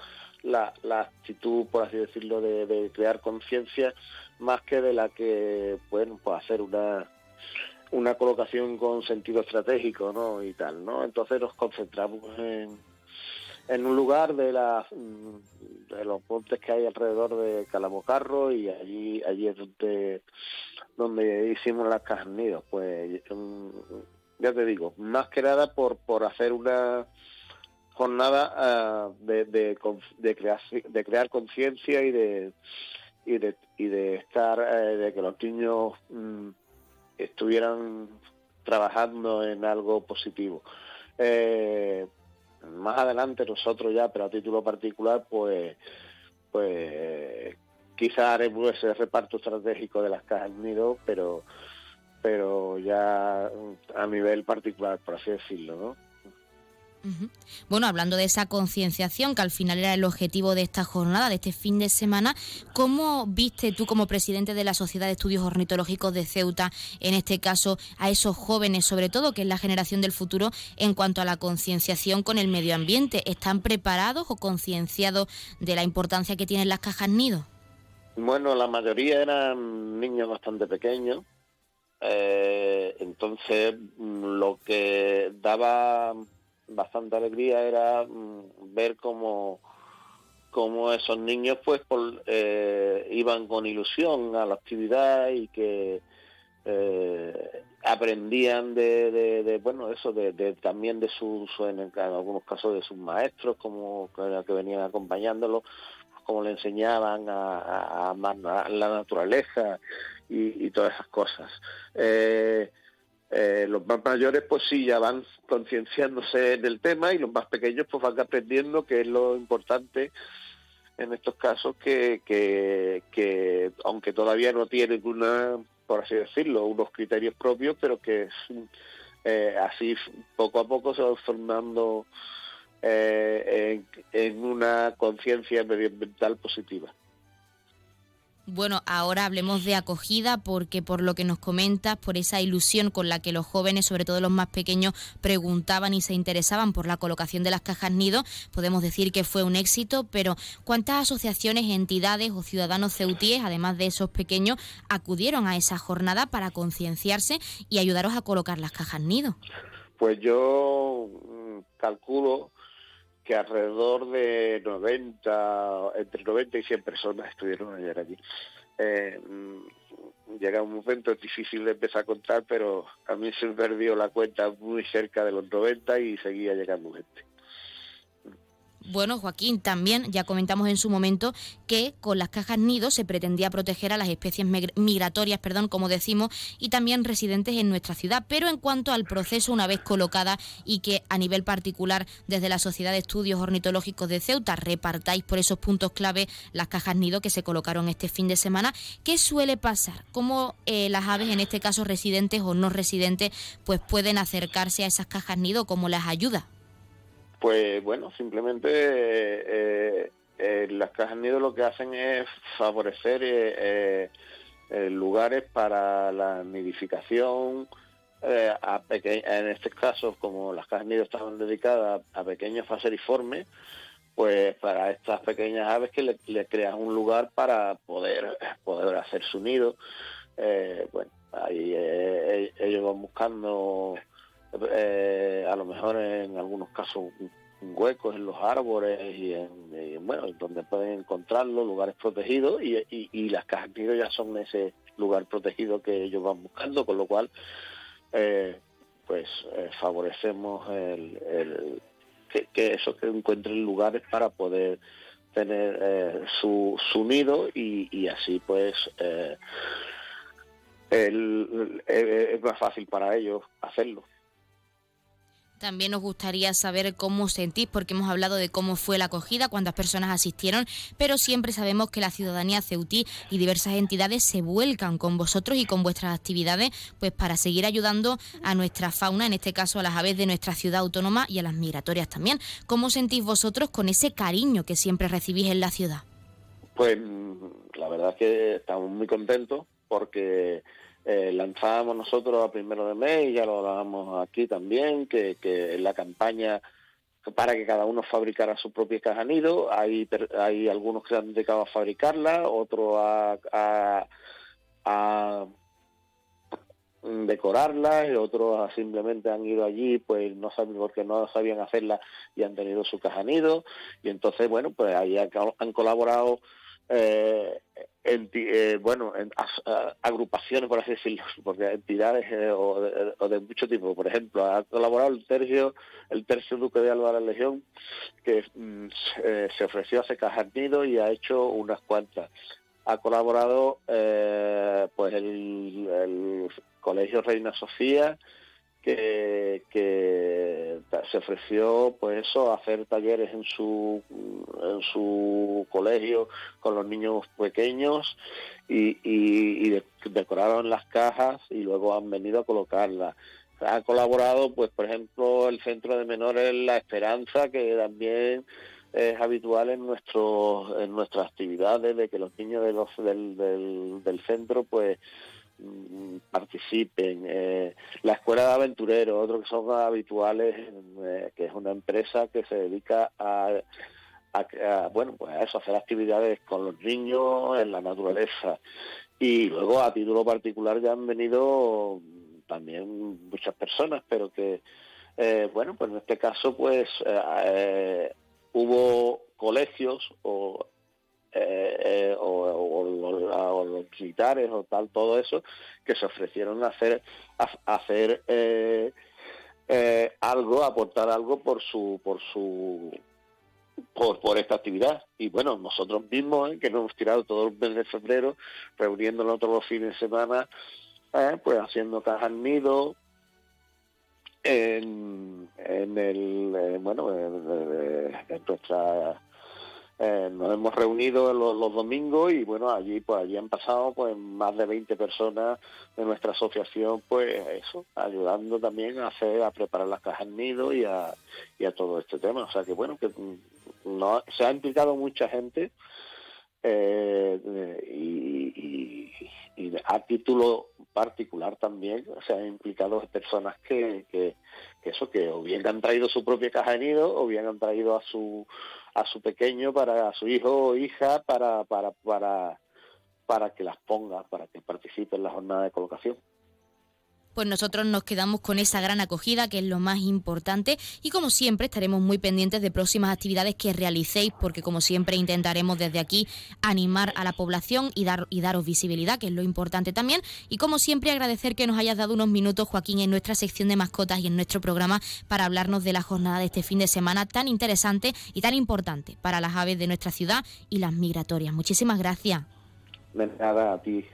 la, la actitud, por así decirlo, de, de crear conciencia más que de la que, bueno, pues hacer una una colocación con sentido estratégico, ¿no? Y tal, ¿no? Entonces nos concentramos en, en un lugar de la mm, de los montes que hay alrededor de Calamocarro y allí allí es donde donde hicimos las cajas nidos pues ya te digo más que nada por por hacer una jornada ah, de, de, de crear de crear conciencia y de y de y de estar eh, de que los niños mm, estuvieran trabajando en algo positivo. Eh, más adelante nosotros ya pero a título particular pues pues quizá haremos ese reparto estratégico de las cajas nido pero pero ya a nivel particular por así decirlo no.
Bueno, hablando de esa concienciación, que al final era el objetivo de esta jornada, de este fin de semana, ¿cómo viste tú como presidente de la Sociedad de Estudios Ornitológicos de Ceuta, en este caso, a esos jóvenes, sobre todo, que es la generación del futuro, en cuanto a la concienciación con el medio ambiente? ¿Están preparados o concienciados de la importancia que tienen las cajas nido?
Bueno, la mayoría eran niños bastante pequeños, eh, entonces mm, lo que daba bastante alegría era mm, ver cómo, cómo esos niños pues por- eh, iban con ilusión a la actividad y que eh, aprendían de, bueno eso de, también de sus en, en algunos casos de sus maestros como que, venían acompañándolos cómo le enseñaban a, a- a a la naturaleza y, y todas esas cosas. Eh, eh, los más mayores pues sí ya van concienciándose del tema y los más pequeños pues van aprendiendo que es lo importante en estos casos que, que, que aunque todavía no tienen una, por así decirlo, unos criterios propios, pero que eh, así poco a poco se van formando eh, en una conciencia medioambiental positiva.
Bueno, ahora hablemos de acogida porque por lo que nos comentas, por esa ilusión con la que los jóvenes, sobre todo los más pequeños, preguntaban y se interesaban por la colocación de las cajas nido, podemos decir que fue un éxito, pero ¿cuántas asociaciones, entidades o ciudadanos ceutíes, además de esos pequeños, acudieron a esa jornada para concienciarse y ayudaros a colocar las cajas nido?
Pues yo mm, calculo que alrededor de 90, entre 90 y 100 personas estuvieron ayer allí. Eh, mm, llega un momento difícil de empezar a contar, pero a mí se me perdió la cuenta muy cerca de los 90 y seguía llegando gente.
Bueno, Joaquín, también ya comentamos en su momento que con las cajas nido se pretendía proteger a las especies mig- migratorias, perdón, como decimos, y también residentes en nuestra ciudad. Pero en cuanto al proceso, una vez colocada y que a nivel particular desde la Sociedad de Estudios Ornitológicos de Ceuta repartáis por esos puntos clave las cajas nido que se colocaron este fin de semana, ¿qué suele pasar? ¿Cómo eh, las aves, en este caso residentes o no residentes, pues pueden acercarse a esas cajas nido? ¿Cómo las ayuda?
Pues bueno, simplemente eh, eh, las cajas nido lo que hacen es favorecer eh, eh, eh, lugares para la nidificación, eh, en este caso, como las cajas nido estaban dedicadas a pequeños faceriformes, pues para estas pequeñas aves que le, le crean un lugar para poder, poder hacer su nido. Eh, bueno, ahí eh, ellos van buscando eh, a lo mejor en algunos casos huecos en los árboles y en, bueno donde pueden encontrarlo lugares protegidos y, y, las cajas nido ya son ese lugar protegido que ellos van buscando con lo cual eh, pues eh, favorecemos el, que, eso que encuentren lugares para poder tener eh, su, su nido y, y así pues es más fácil para ellos hacerlo.
También nos gustaría saber cómo sentís, porque hemos hablado de cómo fue la acogida, cuántas personas asistieron, pero siempre sabemos que la ciudadanía ceutí y diversas entidades se vuelcan con vosotros y con vuestras actividades, pues para seguir ayudando a nuestra fauna, en este caso a las aves de nuestra ciudad autónoma y a las migratorias también. ¿Cómo sentís vosotros con ese cariño que siempre recibís en la ciudad?
Pues la verdad es que estamos muy contentos porque eh, lanzábamos nosotros a primero de mes, ya lo hablábamos aquí también, que, que la campaña para que cada uno fabricara su propia caja nido, hay, hay algunos que se han dedicado a fabricarla, otros a, a, a decorarla y otros simplemente han ido allí pues no saben porque no sabían hacerla y han tenido su caja nido. Y entonces bueno pues ahí han colaborado eh, eh, bueno, en, agrupaciones, por así decirlo, <laughs> porque entidades eh, o, de, mucho tipo. Por ejemplo, ha colaborado el tercio, el tercio Duque de Álvaro Legión, que mm, eh, se ofreció a secar nido y ha hecho unas cuantas. Ha colaborado pues el, el Colegio Reina Sofía, que, se ofreció pues eso hacer talleres en su en su colegio con los niños pequeños y, decoraron las cajas y luego han venido a colocarlas. Ha colaborado pues por ejemplo el centro de menores La Esperanza que también es habitual en nuestro en nuestras actividades de que los niños de los del, del, del centro pues participen. Eh, la Escuela de Aventureros, otros que son habituales, eh, que es una empresa que se dedica a, bueno, pues a eso, hacer actividades con los niños en la naturaleza. Y luego a título particular ya han venido también muchas personas, pero que, eh, bueno, pues en este caso pues hubo colegios o eh, o, los militares o tal, todo eso, que se ofrecieron a hacer, hacer eh, eh, algo, aportar algo por su, por su, por, esta actividad. Y bueno, nosotros mismos, que nos hemos tirado todo el mes de febrero, reuniéndonos todos los fines de semana, pues haciendo cajas nido, en, en el bueno en, en nuestra eh, nos hemos reunido los, domingos y bueno, allí pues allí han pasado pues más de 20 personas de nuestra asociación pues eso, ayudando también a hacer, a preparar las cajas nido y a, todo este tema. O sea que bueno, que mm, no, se ha implicado mucha gente eh, y, y, a título particular también se han implicado personas que, que, que, eso que o bien han traído su propia caja de nido o bien han traído a su a su pequeño, para a su hijo o hija, para, para, para, para que las ponga, para que participe en la jornada de colocación
pues nosotros nos quedamos con esa gran acogida, que es lo más importante, y como siempre estaremos muy pendientes de próximas actividades que realicéis, porque como siempre intentaremos desde aquí animar a la población y, dar, y daros visibilidad, que es lo importante también, y como siempre agradecer que nos hayas dado unos minutos, Joaquín, en nuestra sección de mascotas y en nuestro programa para hablarnos de la jornada de este fin de semana tan interesante y tan importante para las aves de nuestra ciudad y las migratorias. Muchísimas gracias.
De nada, a ti.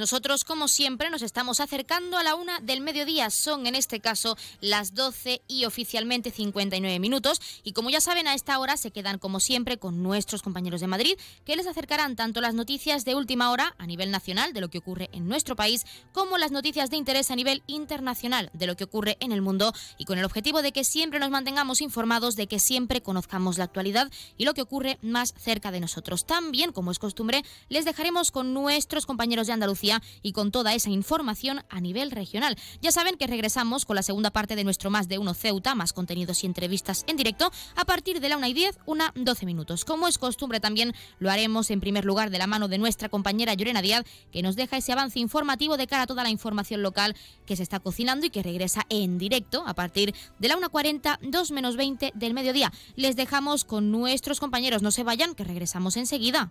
Nosotros, como siempre, nos estamos acercando a la una del mediodía. Son en este caso las 12 y oficialmente 59 minutos. Y como ya saben, a esta hora se quedan, como siempre, con nuestros compañeros de Madrid, que les acercarán tanto las noticias de última hora a nivel nacional de lo que ocurre en nuestro país, como las noticias de interés a nivel internacional de lo que ocurre en el mundo. Y con el objetivo de que siempre nos mantengamos informados, de que siempre conozcamos la actualidad y lo que ocurre más cerca de nosotros. También, como es costumbre, les dejaremos con nuestros compañeros de Andalucía y con toda esa información a nivel regional. Ya saben que regresamos con la segunda parte de nuestro Más de Uno Ceuta, más contenidos y entrevistas en directo, a partir de la 1 y 10, una 12 minutos. Como es costumbre también lo haremos en primer lugar de la mano de nuestra compañera Llorena Díaz, que nos deja ese avance informativo de cara a toda la información local que se está cocinando y que regresa en directo a partir de la 1.40, 2 menos 20 del mediodía. Les dejamos con nuestros compañeros, no se vayan, que regresamos enseguida.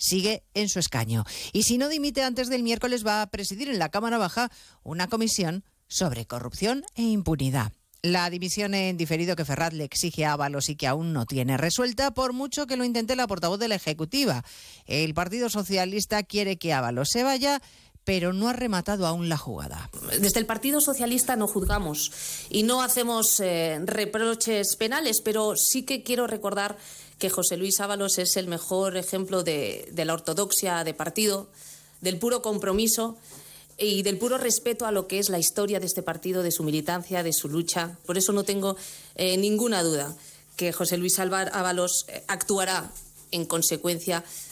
sigue en su escaño. Y si no dimite antes del miércoles, va a presidir en la Cámara Baja una comisión sobre corrupción e impunidad. La dimisión en diferido que Ferraz le exige a Ábalos y que aún no tiene resuelta, por mucho que lo intente la portavoz de la Ejecutiva. El Partido Socialista quiere que Ábalos se vaya pero no ha rematado aún la jugada.
Desde el Partido Socialista no juzgamos y no hacemos eh, reproches penales, pero sí que quiero recordar que José Luis Ábalos es el mejor ejemplo de, la ortodoxia de partido, del puro compromiso y del puro respeto a lo que es la historia de este partido, de su militancia, de su lucha. Por eso no tengo eh, ninguna duda que José Luis Ábalos eh, actuará en consecuencia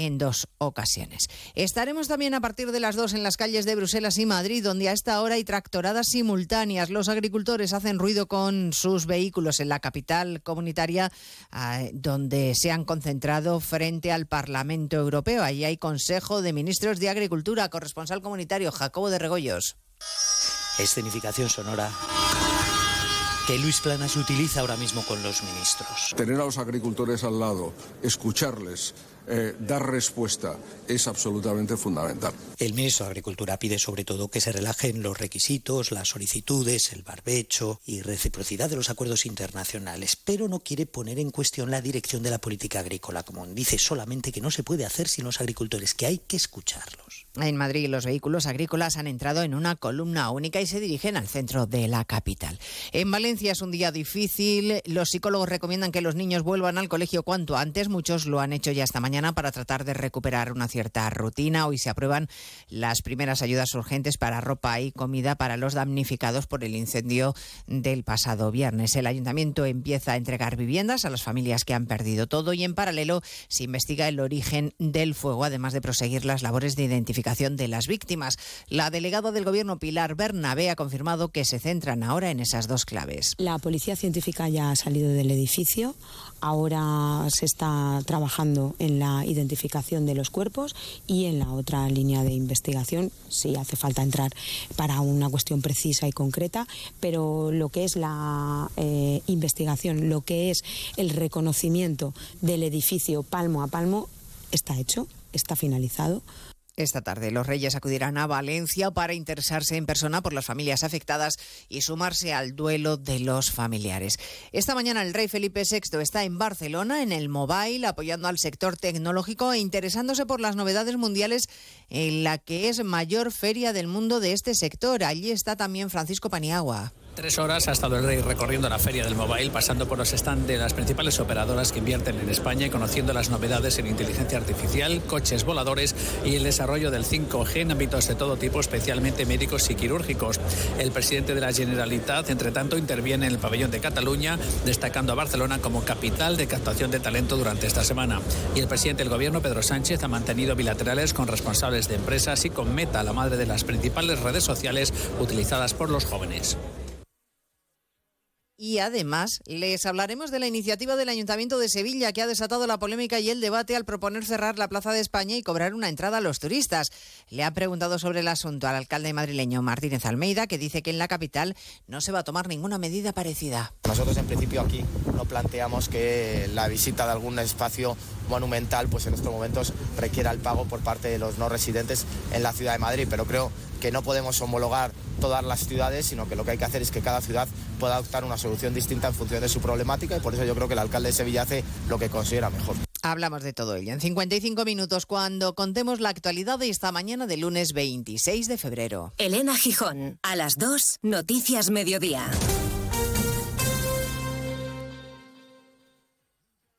en dos ocasiones. Estaremos también a partir de las dos en las calles de Bruselas y Madrid, donde a esta hora hay tractoradas simultáneas. Los agricultores hacen ruido con sus vehículos en la capital comunitaria, ah, donde se han concentrado frente al Parlamento Europeo. Allí hay Consejo de Ministros de Agricultura, corresponsal comunitario Jacobo de Regoyos.
Escenificación sonora que Luis Planas utiliza ahora mismo con los ministros.
Tener a los agricultores al lado, escucharles, eh, dar respuesta es absolutamente fundamental.
El ministro de Agricultura pide sobre todo que se relajen los requisitos, las solicitudes, el barbecho y reciprocidad de los acuerdos internacionales, pero no quiere poner en cuestión la dirección de la política agrícola común. Dice solamente que no se puede hacer sin los agricultores, que hay que escucharlos.
En Madrid los vehículos agrícolas han entrado en una columna única y se dirigen al centro de la capital. En Valencia es un día difícil. Los psicólogos recomiendan que los niños vuelvan al colegio cuanto antes. Muchos lo han hecho ya esta mañana para tratar de recuperar una cierta rutina. Hoy se aprueban las primeras ayudas urgentes para ropa y comida para los damnificados por el incendio del pasado viernes. El ayuntamiento empieza a entregar viviendas a las familias que han perdido todo y en paralelo se investiga el origen del fuego, además de proseguir las labores de identificación de las víctimas. La delegada del Gobierno, Pilar Bernabé, ha confirmado que se centran ahora en esas dos claves.
La policía científica ya ha salido del edificio. Ahora se está trabajando en la identificación de los cuerpos y en la otra línea de investigación, si hace falta entrar para una cuestión precisa y concreta, pero lo que es la eh, investigación, lo que es el reconocimiento del edificio palmo a palmo, está hecho, está finalizado.
Esta tarde los Reyes acudirán a Valencia para interesarse en persona por las familias afectadas y sumarse al duelo de los familiares. Esta mañana el rey Felipe VI está en Barcelona, en el Mobile, apoyando al sector tecnológico e interesándose por las novedades mundiales en la que es mayor feria del mundo de este sector. Allí está también Francisco Paniagua.
Tres horas ha estado el rey recorriendo la feria del mobile, pasando por los stands de las principales operadoras que invierten en España y conociendo las novedades en inteligencia artificial, coches voladores y el desarrollo del 5G en ámbitos de todo tipo, especialmente médicos y quirúrgicos. El presidente de la Generalitat, entre tanto, interviene en el pabellón de Cataluña, destacando a Barcelona como capital de captación de talento durante esta semana. Y el presidente del gobierno, Pedro Sánchez, ha mantenido bilaterales con responsables de empresas y con Meta, la madre de las principales redes sociales utilizadas por los jóvenes.
Y además les hablaremos de la iniciativa del Ayuntamiento de Sevilla que ha desatado la polémica y el debate al proponer cerrar la Plaza de España y cobrar una entrada a los turistas. Le ha preguntado sobre el asunto al alcalde madrileño Martínez Almeida, que dice que en la capital no se va a tomar ninguna medida parecida.
Nosotros en principio aquí no planteamos que la visita de algún espacio monumental pues en estos momentos requiera el pago por parte de los no residentes en la ciudad de Madrid, pero creo que no podemos homologar todas las ciudades, sino que lo que hay que hacer es que cada ciudad pueda adoptar una solución distinta en función de su problemática y por eso yo creo que el alcalde de Sevilla hace lo que considera mejor.
Hablamos de todo ello en 55 minutos cuando contemos la actualidad de esta mañana de lunes 26 de febrero.
Elena Gijón, a las 2, Noticias Mediodía.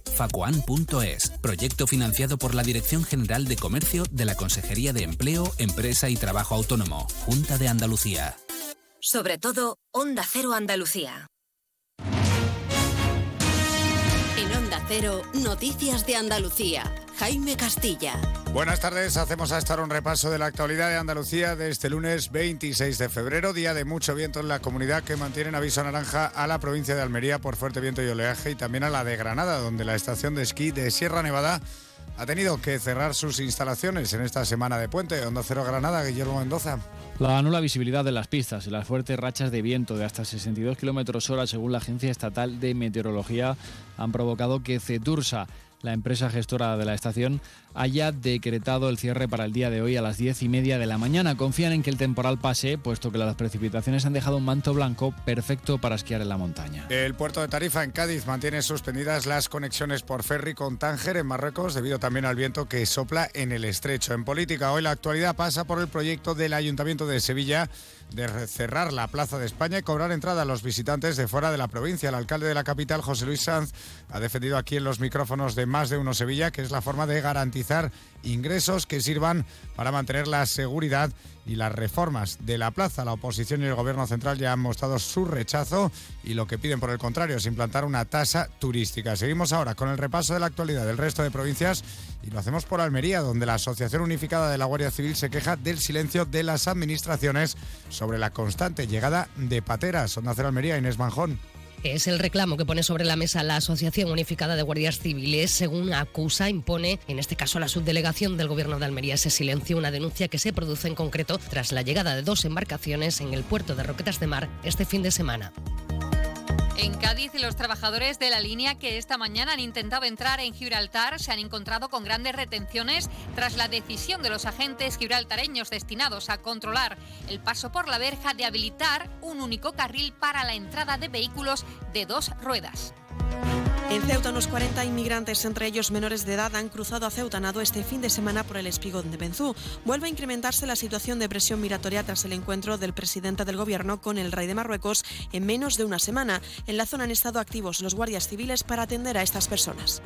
www.facoan.es. Proyecto financiado por la Dirección General de Comercio de la Consejería de Empleo, Empresa y Trabajo Autónomo, Junta de Andalucía.
Sobre todo, Onda Cero Andalucía.
Cero, Noticias de Andalucía. Jaime Castilla.
Buenas tardes, hacemos a estar un repaso de la actualidad de Andalucía de este lunes 26 de febrero, día de mucho viento en la comunidad que mantienen aviso naranja a la provincia de Almería por fuerte viento y oleaje y también a la de Granada, donde la estación de esquí de Sierra Nevada ha tenido que cerrar sus instalaciones en esta semana de puente. Onda Cero Granada, Guillermo Mendoza.
La nula visibilidad de las pistas y las fuertes rachas de viento de hasta 62 kilómetros hora, según la Agencia Estatal de Meteorología, han provocado que Cetursa, la empresa gestora de la estación, haya decretado el cierre para el día de hoy a las 10 y media de la mañana. Confían en que el temporal pase, puesto que las precipitaciones han dejado un manto blanco perfecto para esquiar en la montaña.
El puerto de Tarifa en Cádiz mantiene suspendidas las conexiones por ferry con Tánger en Marruecos debido también al viento que sopla en el estrecho. En política, hoy la actualidad pasa por el proyecto del Ayuntamiento de Sevilla de cerrar la Plaza de España y cobrar entrada a los visitantes de fuera de la provincia. El alcalde de la capital, José Luis Sanz, ha defendido aquí en los micrófonos de Más de Uno Sevilla que es la forma de garantizar ingresos que sirvan para mantener la seguridad y las reformas de la plaza. La oposición y el gobierno central ya han mostrado su rechazo y lo que piden por el contrario es implantar una tasa turística. Seguimos ahora con el repaso de la actualidad del resto de provincias y lo hacemos por Almería, donde la Asociación Unificada de la Guardia Civil se queja del silencio de las administraciones sobre la constante llegada de pateras. Onda Cero Almería, Inés Manjón.
Es el reclamo que pone sobre la mesa la Asociación Unificada de Guardias Civiles. Según acusa, impone, en este caso la subdelegación del Gobierno de Almería, ese silencio, una denuncia que se produce en concreto tras la llegada de dos embarcaciones en el puerto de Roquetas de Mar este fin de semana.
En Cádiz, los trabajadores de la línea que esta mañana han intentado entrar en Gibraltar se han encontrado con grandes retenciones tras la decisión de los agentes gibraltareños destinados a controlar el paso por la verja de habilitar un único carril para la entrada de vehículos de dos ruedas.
En Ceuta, unos 40 inmigrantes, entre ellos menores de edad, han cruzado a Ceuta Nado este fin de semana por el espigón de Benzú. Vuelve a incrementarse la situación de presión migratoria tras el encuentro del presidente del gobierno con el rey de Marruecos en menos de una semana. En la zona han estado activos los guardias civiles para atender a estas personas.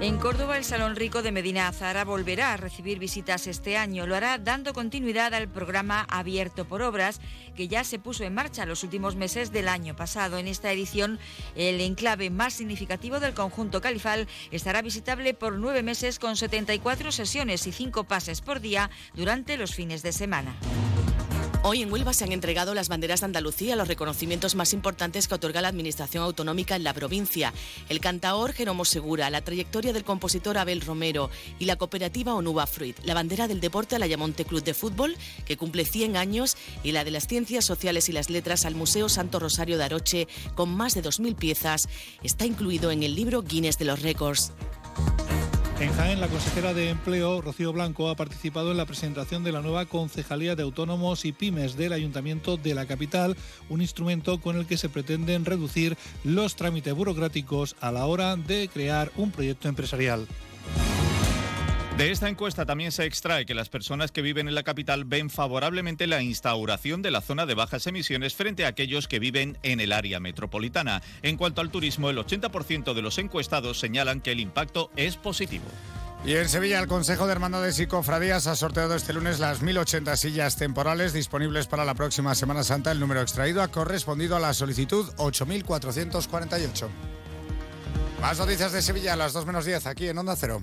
En Córdoba, el Salón Rico de Medina Azara volverá a recibir visitas este año. Lo hará dando continuidad al programa Abierto por Obras, que ya se puso en marcha los últimos meses del año pasado. En esta edición, el enclave más significativo del conjunto califal estará visitable por nueve meses con 74 sesiones y cinco pases por día durante los fines de semana.
Hoy en Huelva se han entregado las banderas de Andalucía, los reconocimientos más importantes que otorga la Administración Autonómica en la provincia. El cantaor Jeromo Segura, la trayectoria del compositor Abel Romero y la cooperativa Onuba Fruit, la bandera del deporte al Ayamonte Club de Fútbol, que cumple 100 años, y la de las ciencias sociales y las letras al Museo Santo Rosario de Aroche, con más de 2.000 piezas, está incluido en el libro Guinness de los Récords.
En Jaén, la consejera de Empleo, Rocío Blanco, ha participado en la presentación de la nueva Concejalía de Autónomos y Pymes del Ayuntamiento de la capital, un instrumento con el que se pretenden reducir los trámites burocráticos a la hora de crear un proyecto empresarial.
De esta encuesta también se extrae que las personas que viven en la capital ven favorablemente la instauración de la zona de bajas emisiones frente a aquellos que viven en el área metropolitana. En cuanto al turismo, el 80% de los encuestados señalan que el impacto es positivo.
Y en Sevilla, el Consejo de Hermandades y Cofradías ha sorteado este lunes las 1.080 sillas temporales disponibles para la próxima Semana Santa. El número extraído ha correspondido a la solicitud 8.448. Más noticias de Sevilla a las 2 menos 10 aquí en Onda Cero.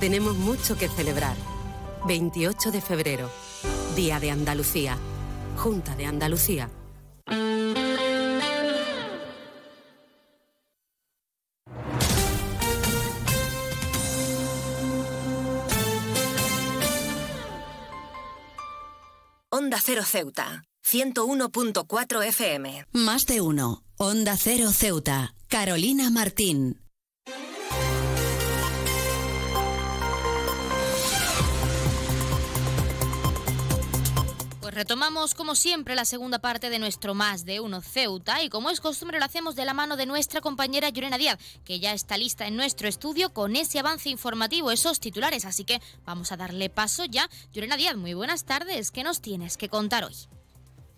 Tenemos mucho que celebrar. 28 de febrero, Día de Andalucía, Junta de Andalucía.
Onda Cero Ceuta, 101.4 FM.
Más de uno. Onda Cero Ceuta. Carolina Martín.
Retomamos como siempre la segunda parte de nuestro Más de Uno Ceuta y como es costumbre lo hacemos de la mano de nuestra compañera Llorena Díaz, que ya está lista en nuestro estudio con ese avance informativo, esos titulares, así que vamos a darle paso ya. Llorena Díaz, muy buenas tardes, ¿qué nos tienes que contar hoy?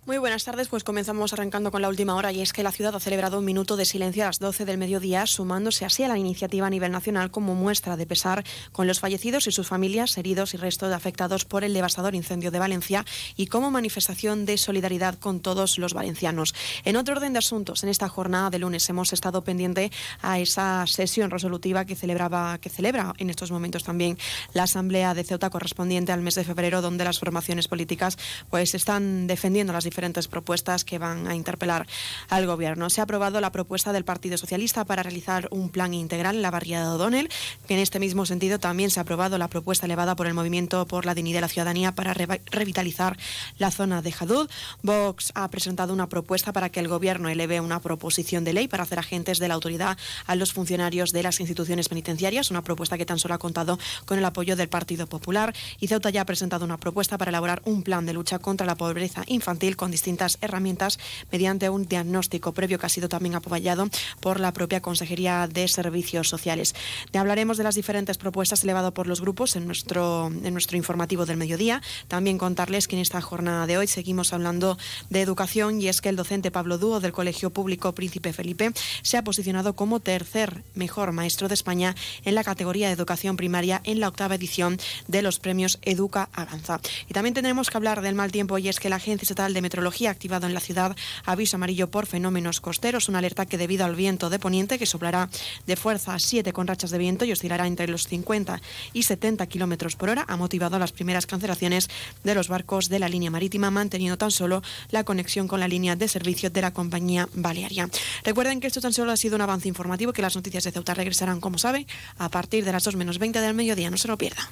Muy buenas tardes, pues comenzamos arrancando con la última hora y es que la ciudad ha celebrado un minuto de silencio a las 12 del mediodía, sumándose así a la iniciativa a nivel nacional como muestra de pesar con los fallecidos y sus familias, heridos y restos de afectados por el devastador incendio de Valencia y como manifestación de solidaridad con todos los valencianos. En otro orden de asuntos, en esta jornada de lunes hemos estado pendiente a esa sesión resolutiva que celebraba que celebra en estos momentos también la Asamblea de Ceuta correspondiente al mes de febrero, donde las formaciones políticas pues están defendiendo las diferentes propuestas que van a interpelar al Gobierno. Se ha aprobado la propuesta del Partido Socialista para realizar un plan integral en la barriada de O'Donnell. En este mismo sentido, también se ha aprobado la propuesta elevada por el Movimiento por la Dignidad de la Ciudadanía para revitalizar la zona de Jadud. Vox ha presentado una propuesta para que el Gobierno eleve una proposición de ley para hacer agentes de la autoridad a los funcionarios de las instituciones penitenciarias, una propuesta que tan solo ha contado con el apoyo del Partido Popular. Y Ceuta ya ha presentado una propuesta para elaborar un plan de lucha contra la pobreza infantil con distintas herramientas mediante un diagnóstico previo que ha sido también apoyado por la propia Consejería de Servicios Sociales. Te hablaremos de las diferentes propuestas elevadas por los grupos en nuestro, en nuestro informativo del mediodía. También contarles que en esta jornada de hoy seguimos hablando de educación y es que el docente Pablo Dúo del Colegio Público Príncipe Felipe se ha posicionado como tercer mejor maestro de España en la categoría de educación primaria en la octava edición de los premios Educa Avanza. Y también tendremos que hablar del mal tiempo y es que la Agencia Estatal de Meteorología activado en la ciudad aviso amarillo por fenómenos costeros, una alerta que debido al viento de poniente que soplará de fuerza 7 con rachas de viento y oscilará entre los 50 y 70 kilómetros por hora, ha motivado las primeras cancelaciones de los barcos de la línea marítima, manteniendo tan solo la conexión con la línea de servicio de la compañía balearia. Recuerden que esto tan solo ha sido un avance informativo, que las noticias de Ceuta regresarán, como sabe, a partir de las 2 menos 20 del mediodía. No se lo pierda.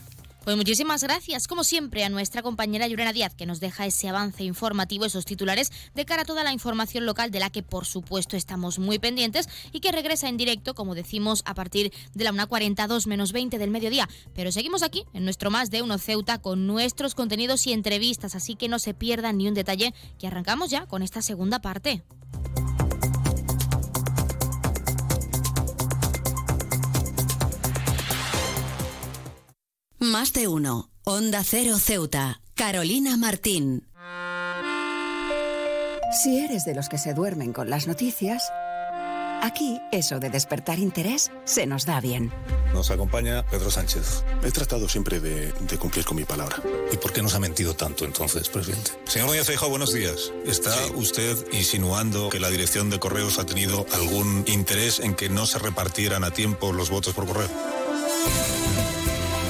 Pues muchísimas gracias, como siempre, a nuestra compañera Yurena Díaz, que nos deja ese avance informativo, esos titulares, de cara a toda la información local, de la que por supuesto estamos muy pendientes y que regresa en directo, como decimos, a partir de la 1.42 menos 20 del mediodía. Pero seguimos aquí, en nuestro Más de Uno Ceuta, con nuestros contenidos y entrevistas, así que no se pierdan ni un detalle, que arrancamos ya con esta segunda parte.
Más de uno. Onda Cero Ceuta. Carolina Martín.
Si eres de los que se duermen con las noticias, aquí eso de despertar interés se nos da bien.
Nos acompaña Pedro Sánchez. He tratado siempre de, de cumplir con mi palabra. ¿Y por qué nos ha mentido tanto entonces, presidente? Señor Núñez Feijóo, buenos días. ¿Está usted insinuando que la dirección de correos ha tenido algún interés en que no se repartieran a tiempo los votos por correo?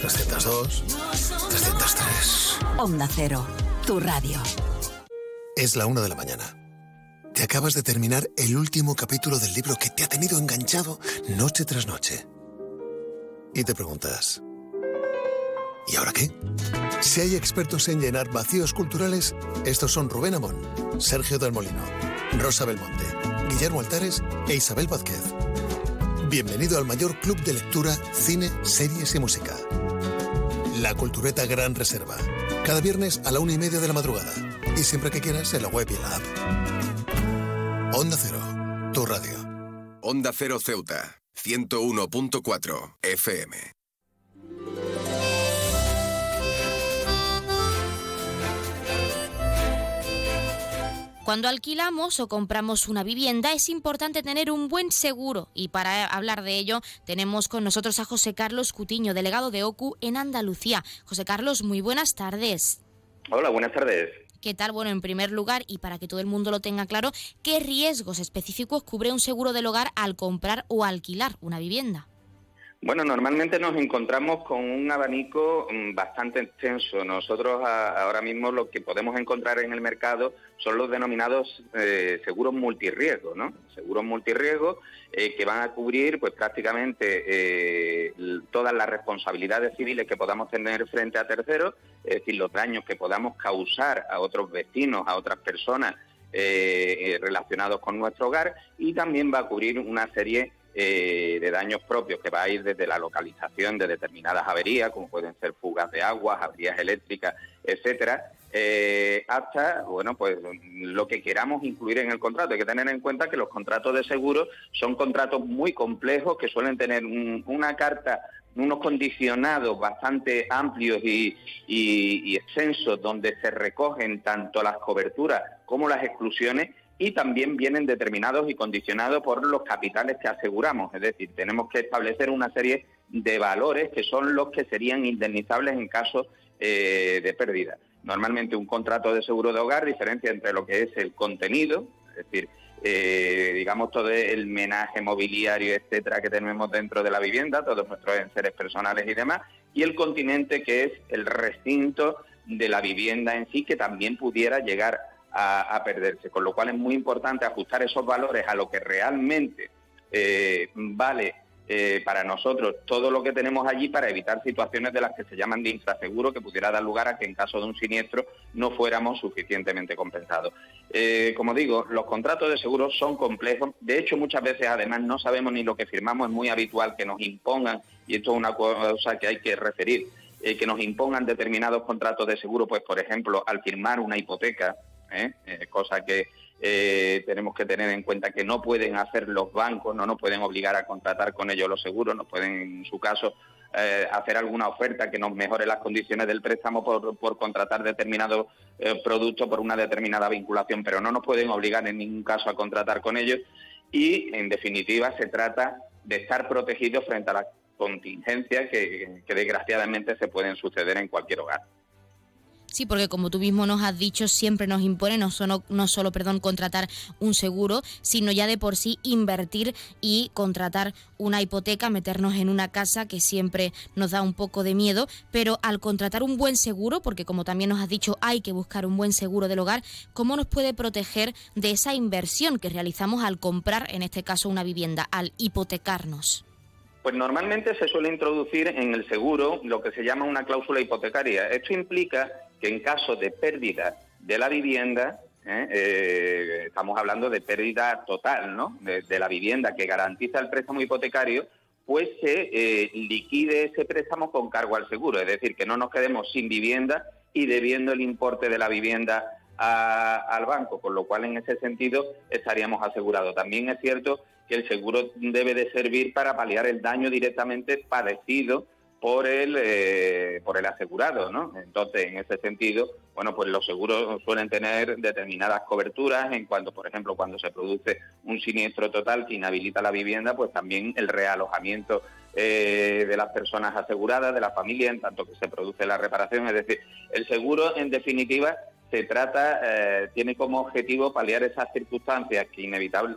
302, 303.
Onda Cero, tu radio.
Es la una de la mañana. Te acabas de terminar el último capítulo del libro que te ha tenido enganchado noche tras noche. Y te preguntas, ¿y ahora qué? Si hay expertos en llenar vacíos culturales, estos son Rubén Amón, Sergio del Molino, Rosa Belmonte, Guillermo Altares e Isabel Vázquez. Bienvenido al mayor club de lectura, cine, series y música. La Cultureta Gran Reserva. Cada viernes a la una y media de la madrugada. Y siempre que quieras en la web y en la app. Onda Cero, tu radio.
Onda Cero Ceuta, 101.4 FM.
Cuando alquilamos o compramos una vivienda es importante tener un buen seguro y para hablar de ello tenemos con nosotros a José Carlos Cutiño, delegado de OCU en Andalucía. José Carlos, muy buenas tardes.
Hola, buenas tardes.
¿Qué tal? Bueno, en primer lugar, y para que todo el mundo lo tenga claro, ¿qué riesgos específicos cubre un seguro del hogar al comprar o alquilar una vivienda?
Bueno, normalmente nos encontramos con un abanico mm, bastante extenso. Nosotros a- ahora mismo lo que podemos encontrar en el mercado son los denominados eh, seguros multirriesgo, ¿no? Seguros multirriesgo eh, que van a cubrir pues prácticamente eh, todas las responsabilidades civiles que podamos tener frente a terceros, es decir, los daños que podamos causar a otros vecinos, a otras personas relacionados con nuestro hogar y también va a cubrir una serie eh, de daños propios que va a ir desde la localización de determinadas averías, como pueden ser fugas de agua, averías eléctricas, etcétera, eh, hasta bueno pues lo que queramos incluir en el contrato. Hay que tener en cuenta que los contratos de seguro son contratos muy complejos que suelen tener un- una carta unos condicionados bastante amplios y extensos donde se recogen tanto las coberturas como las exclusiones y también vienen determinados y condicionados por los capitales que aseguramos. Es decir, tenemos que establecer una serie de valores que son los que serían indemnizables en caso eh, de pérdida. Normalmente un contrato de seguro de hogar diferencia entre lo que es el contenido, es decir, eh, digamos todo el menaje mobiliario, etcétera, que tenemos dentro de la vivienda, todos nuestros enseres personales y demás, y el continente que es el recinto de la vivienda en sí, que también pudiera llegar a, perderse. Con lo cual es muy importante ajustar esos valores a lo que realmente eh, vale eh, para nosotros todo lo que tenemos allí para evitar situaciones de las que se llaman de infraseguro que pudiera dar lugar a que en caso de un siniestro no fuéramos suficientemente compensados. Eh, como digo, los contratos de seguro son complejos. De hecho, muchas veces además no sabemos ni lo que firmamos. Es muy habitual que nos impongan, y esto es una cosa que hay que referir, que nos impongan determinados contratos de seguro, pues por ejemplo, al firmar una hipoteca, ¿eh? Eh, cosa que eh, tenemos que tener en cuenta que no pueden hacer los bancos, no nos pueden obligar a contratar con ellos los seguros, no pueden, en su caso, hacer alguna oferta que nos mejore las condiciones del préstamo por, contratar determinados productos por una determinada vinculación, pero no nos pueden obligar en ningún caso a contratar con ellos y, en definitiva, se trata de estar protegidos frente a las contingencias que desgraciadamente se pueden suceder en cualquier hogar.
Sí, porque como tú mismo nos has dicho, siempre nos impone no solo, no solo perdón, contratar un seguro, sino ya de por sí invertir y contratar una hipoteca, meternos en una casa que siempre nos da un poco de miedo, pero al contratar un buen seguro, porque como también nos has dicho, hay que buscar un buen seguro del hogar, ¿cómo nos puede proteger de esa inversión que realizamos al comprar, en este caso, una vivienda, al hipotecarnos?
Pues normalmente se suele introducir en el seguro lo que se llama una cláusula hipotecaria. Esto implica que en caso de pérdida de la vivienda, ¿eh? Eh, estamos hablando de pérdida total ¿no? de, la vivienda que garantiza el préstamo hipotecario, pues se eh, liquide ese préstamo con cargo al seguro, es decir, que no nos quedemos sin vivienda y debiendo el importe de la vivienda al banco, con lo cual en ese sentido estaríamos asegurados. También es cierto que el seguro debe de servir para paliar el daño directamente padecido por el, eh, por el asegurado, ¿no? Entonces, en ese sentido, bueno, pues los seguros suelen tener determinadas coberturas en cuanto, por ejemplo, cuando se produce un siniestro total que inhabilita la vivienda, pues también el realojamiento eh, de las personas aseguradas, de la familia, en tanto que se produce la reparación. Es decir, el seguro, en definitiva, se trata, eh, tiene como objetivo paliar esas circunstancias que inevitable,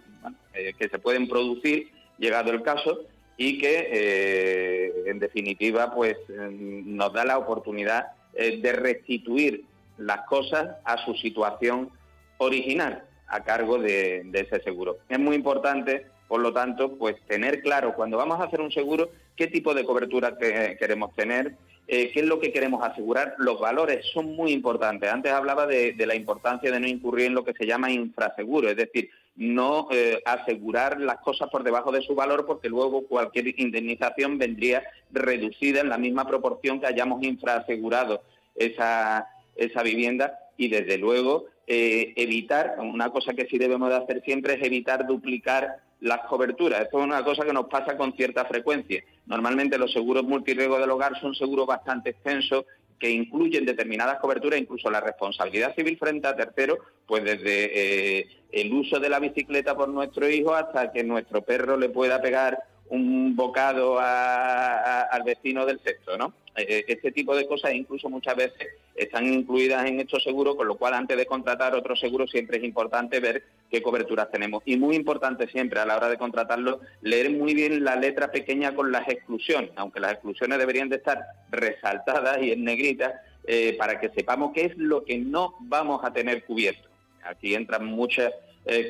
que se pueden producir, llegado el caso, y que, eh, en definitiva, pues nos da la oportunidad eh, de restituir las cosas a su situación original a cargo de, ese seguro. Es muy importante, por lo tanto, pues tener claro cuando vamos a hacer un seguro qué tipo de cobertura queremos tener, eh, qué es lo que queremos asegurar. Los valores son muy importantes. Antes hablaba de, la importancia de no incurrir en lo que se llama infraseguro, es decir, no eh, asegurar las cosas por debajo de su valor porque luego cualquier indemnización vendría reducida en la misma proporción que hayamos infraasegurado esa, esa vivienda y desde luego eh, evitar, una cosa que sí debemos de hacer siempre es evitar duplicar las coberturas. Esto es una cosa que nos pasa con cierta frecuencia. Normalmente los seguros multirriego del hogar son seguros bastante extensos que incluyen determinadas coberturas, incluso la responsabilidad civil frente a terceros, pues desde eh, el uso de la bicicleta por nuestro hijo hasta que nuestro perro le pueda pegar un bocado al vecino del sexo, ¿no? Eh, eh, este tipo de cosas incluso muchas veces están incluidas en estos seguros, con lo cual antes de contratar otro seguro siempre es importante ver qué coberturas tenemos. Y muy importante siempre a la hora de contratarlo, leer muy bien la letra pequeña con las exclusiones, aunque las exclusiones deberían de estar resaltadas y en negrita, eh, para que sepamos qué es lo que no vamos a tener cubierto. Aquí entran muchas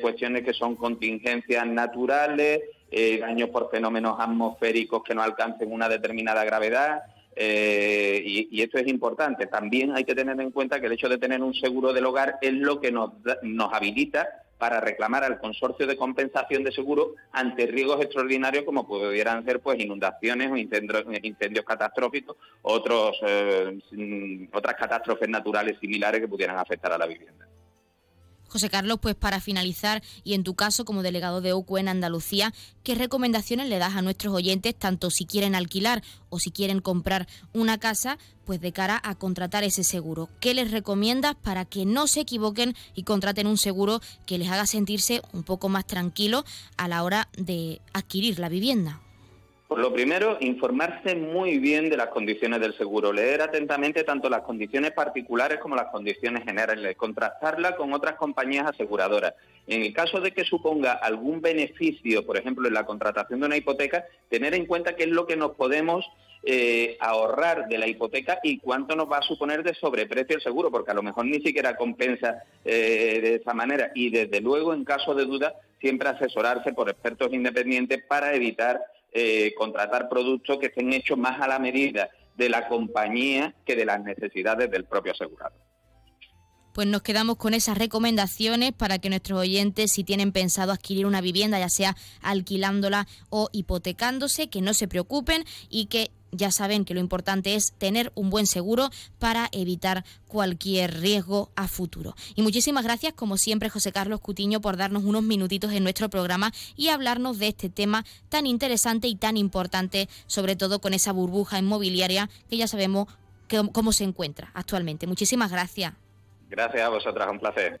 cuestiones que son contingencias naturales, daños por fenómenos atmosféricos que no alcancen una determinada gravedad. Eh, y, esto es importante. También hay que tener en cuenta que el hecho de tener un seguro del hogar es lo que nos, nos habilita para reclamar al consorcio de compensación de seguro ante riesgos extraordinarios como pudieran ser pues inundaciones o incendios, incendios catastróficos, otros, eh, otras catástrofes naturales similares que pudieran afectar a la vivienda.
José Carlos, pues para finalizar, y en tu caso como delegado de OCU en Andalucía, ¿qué recomendaciones le das a nuestros oyentes, tanto si quieren alquilar o si quieren comprar una casa, pues de cara a contratar ese seguro? ¿Qué les recomiendas para que no se equivoquen y contraten un seguro que les haga sentirse un poco más tranquilos a la hora de adquirir la vivienda?
Por lo primero, informarse muy bien de las condiciones del seguro, leer atentamente tanto las condiciones particulares como las condiciones generales, contrastarla con otras compañías aseguradoras. En el caso de que suponga algún beneficio, por ejemplo, en la contratación de una hipoteca, tener en cuenta qué es lo que nos podemos eh, ahorrar de la hipoteca y cuánto nos va a suponer de sobreprecio el seguro, porque a lo mejor ni siquiera compensa eh, de esa manera. Y desde luego, en caso de duda, siempre asesorarse por expertos independientes para evitar eh, contratar productos que estén hechos más a la medida de la compañía que de las necesidades del propio asegurado.
Pues nos quedamos con esas recomendaciones para que nuestros oyentes, si tienen pensado adquirir una vivienda, ya sea alquilándola o hipotecándose, que no se preocupen y que ya saben que lo importante es tener un buen seguro para evitar cualquier riesgo a futuro. Y muchísimas gracias, como siempre, José Carlos Cutiño, por darnos unos minutitos en nuestro programa y hablarnos de este tema tan interesante y tan importante, sobre todo con esa burbuja inmobiliaria que ya sabemos cómo se encuentra actualmente. Muchísimas gracias.
Gracias a vosotras, un placer.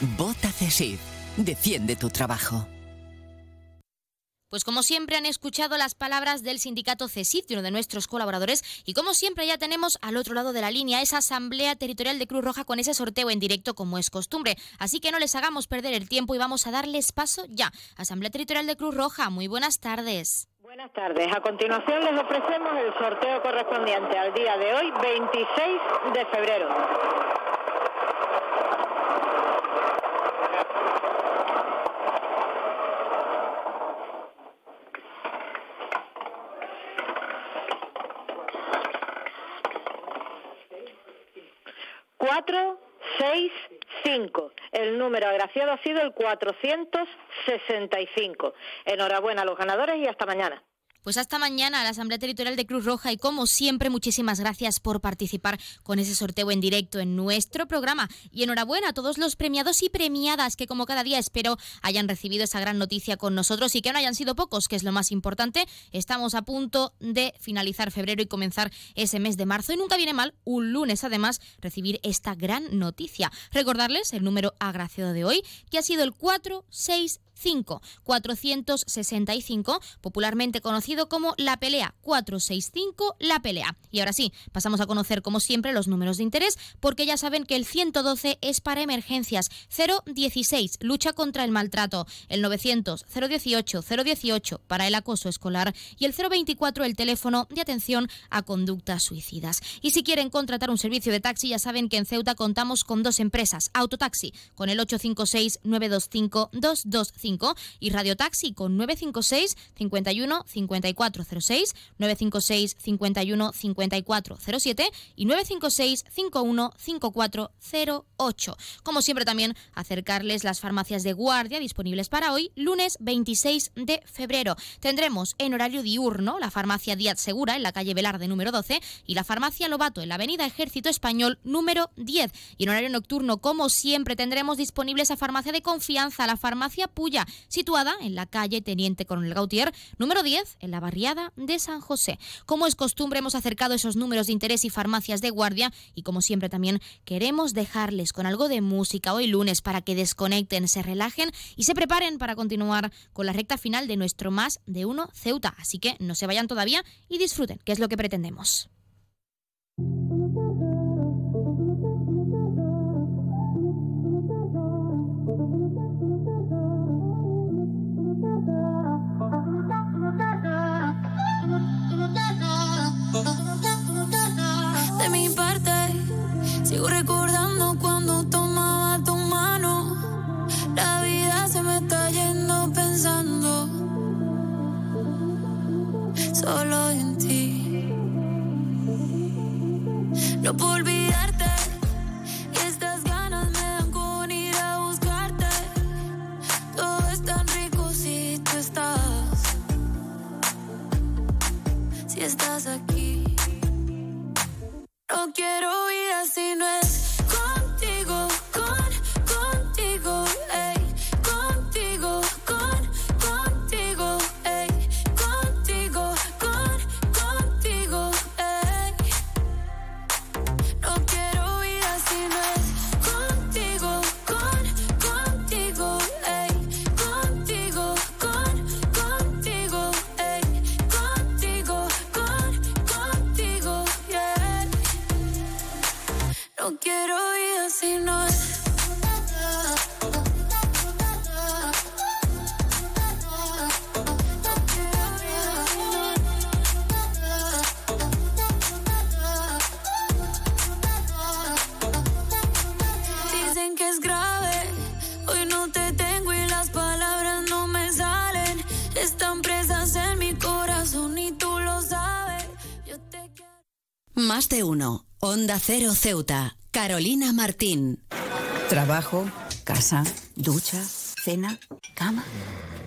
Vota CESIF. Defiende tu trabajo.
Pues como siempre han escuchado las palabras del sindicato CESIF, uno de nuestros colaboradores, y como siempre ya tenemos al otro lado de la línea esa asamblea territorial de Cruz Roja con ese sorteo en directo como es costumbre. Así que no les hagamos perder el tiempo y vamos a darles paso ya. Asamblea Territorial de Cruz Roja, muy buenas tardes.
Buenas tardes. A continuación les ofrecemos el sorteo correspondiente al día de hoy, 26 de febrero. Cuatro, seis, cinco. El número agraciado ha sido el 465. Enhorabuena a los ganadores y hasta mañana.
Pues hasta mañana a la Asamblea Territorial de Cruz Roja y como siempre muchísimas gracias por participar con ese sorteo en directo en nuestro programa y enhorabuena a todos los premiados y premiadas que como cada día espero hayan recibido esa gran noticia con nosotros y que no hayan sido pocos, que es lo más importante. Estamos a punto de finalizar febrero y comenzar ese mes de marzo y nunca viene mal un lunes además recibir esta gran noticia. Recordarles el número agraciado de hoy que ha sido el 465 465, popularmente conocido como La Pelea, 465 La Pelea. Y ahora sí, pasamos a conocer como siempre los números de interés, porque ya saben que el 112 es para emergencias, 016 lucha contra el maltrato, el 900 018 018 para el acoso escolar y el 024 el teléfono de atención a conductas suicidas. Y si quieren contratar un servicio de taxi, ya saben que en Ceuta contamos con dos empresas, Autotaxi con el 856 925 225 y Radio Taxi con 956 51 5406, 956 51 5407 y 956 51 5408. Como siempre también acercarles las farmacias de guardia disponibles para hoy, lunes 26 de febrero. Tendremos en horario diurno la farmacia Díaz Segura en la calle Velarde número 12 y la farmacia Lobato en la avenida Ejército Español número 10. Y en horario nocturno, como siempre, tendremos disponible esa farmacia de confianza, la farmacia Puya situada en la calle Teniente Coronel Gautier, número 10, en la barriada de San José. Como es costumbre, hemos acercado esos números de interés y farmacias de guardia y como siempre también queremos dejarles con algo de música hoy lunes para que desconecten, se relajen y se preparen para continuar con la recta final de nuestro Más de Uno Ceuta. Así que no se vayan todavía y disfruten, que es lo que pretendemos.
Por olvidarte. Y estas ganas me dan con ir a buscarte. Todo es tan rico si tú estás. Si estás aquí. No quiero ir así, no es
Más de uno. Onda Cero Ceuta. Carolina Martín.
Trabajo, casa, ducha, cena, cama.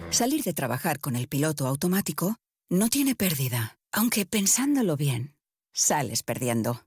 Salir de trabajar con el piloto automático no tiene pérdida, aunque pensándolo bien, sales perdiendo.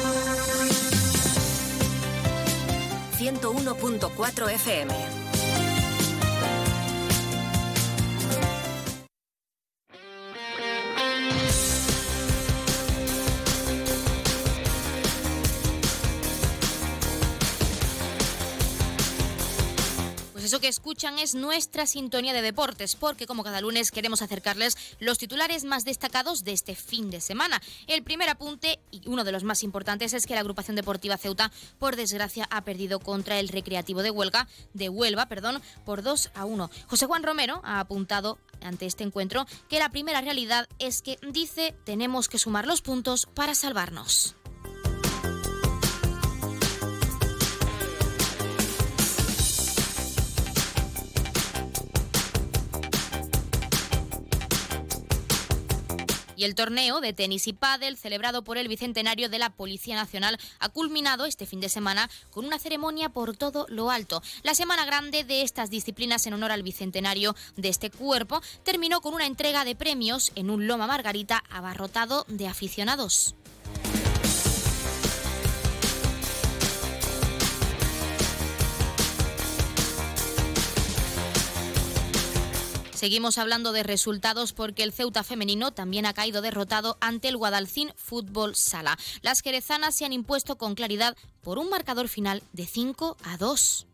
101.4 FM.
Eso que escuchan es nuestra sintonía de deportes, porque como cada lunes queremos acercarles los titulares más destacados de este fin de semana. El primer apunte, y uno de los más importantes, es que la agrupación deportiva Ceuta, por desgracia, ha perdido contra el Recreativo de Huelga, de Huelva, perdón, por 2 a 1. José Juan Romero ha apuntado ante este encuentro que la primera realidad es que dice tenemos que sumar los puntos para salvarnos. Y el torneo de tenis y pádel celebrado por el bicentenario de la Policía Nacional ha culminado este fin de semana con una ceremonia por todo lo alto. La semana grande de estas disciplinas en honor al bicentenario de este cuerpo terminó con una entrega de premios en un Loma Margarita abarrotado de aficionados. Seguimos hablando de resultados porque el Ceuta femenino también ha caído derrotado ante el Guadalcín Fútbol Sala. Las jerezanas se han impuesto con claridad por un marcador final de 5 a 2.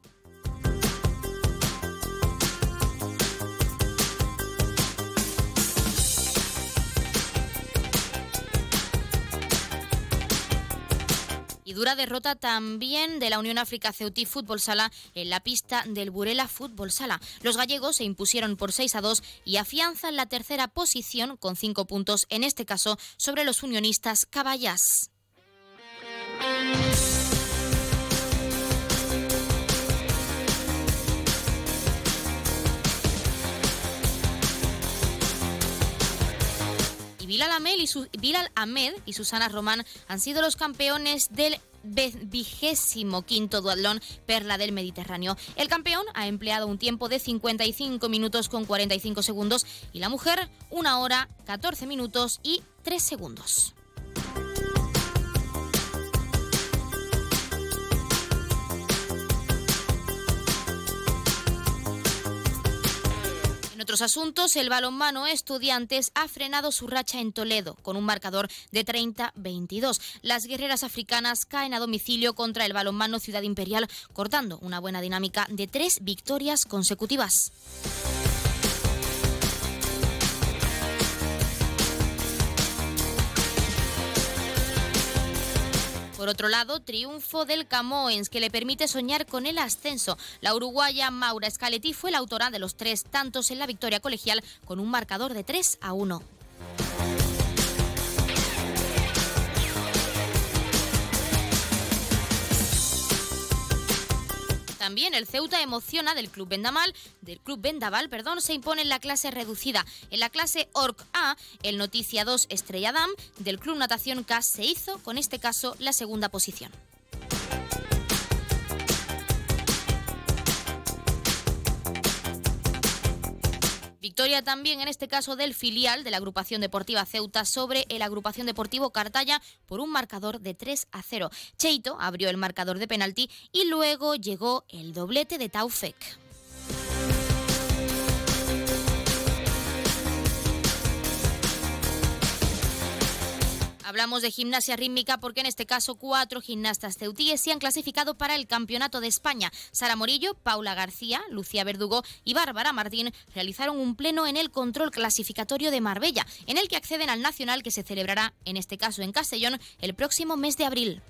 Dura derrota también de la Unión África Ceutí Fútbol Sala en la pista del Burela Fútbol Sala. Los gallegos se impusieron por 6 a 2 y afianzan la tercera posición con 5 puntos, en este caso sobre los unionistas Caballas. Y, su- Bilal Ahmed y Susana Román han sido los campeones del vigésimo quinto duatlón Perla del Mediterráneo. El campeón ha empleado un tiempo de 55 minutos con 45 segundos y la mujer una hora 14 minutos y 3 segundos. Otros asuntos, el balonmano Estudiantes ha frenado su racha en Toledo con un marcador de 30-22. Las guerreras africanas caen a domicilio contra el balonmano Ciudad Imperial, cortando una buena dinámica de tres victorias consecutivas. Por otro lado, triunfo del Camoens que le permite soñar con el ascenso. La uruguaya Maura Scaletti fue la autora de los tres tantos en la victoria colegial con un marcador de 3 a 1. También el Ceuta emociona del Club Vendaval, del Club Vendaval, perdón, se impone en la clase reducida. En la clase Orc A, el Noticia 2 Estrella Dam del Club Natación K se hizo, con este caso, la segunda posición. Victoria también en este caso del filial de la agrupación deportiva Ceuta sobre el agrupación deportivo Cartaya por un marcador de 3 a 0. Cheito abrió el marcador de penalti y luego llegó el doblete de Taufek. Hablamos de gimnasia rítmica porque en este caso cuatro gimnastas ceutíes se han clasificado para el Campeonato de España. Sara Morillo, Paula García, Lucía Verdugo y Bárbara Martín realizaron un pleno en el control clasificatorio de Marbella, en el que acceden al Nacional que se celebrará, en este caso en Castellón, el próximo mes de abril.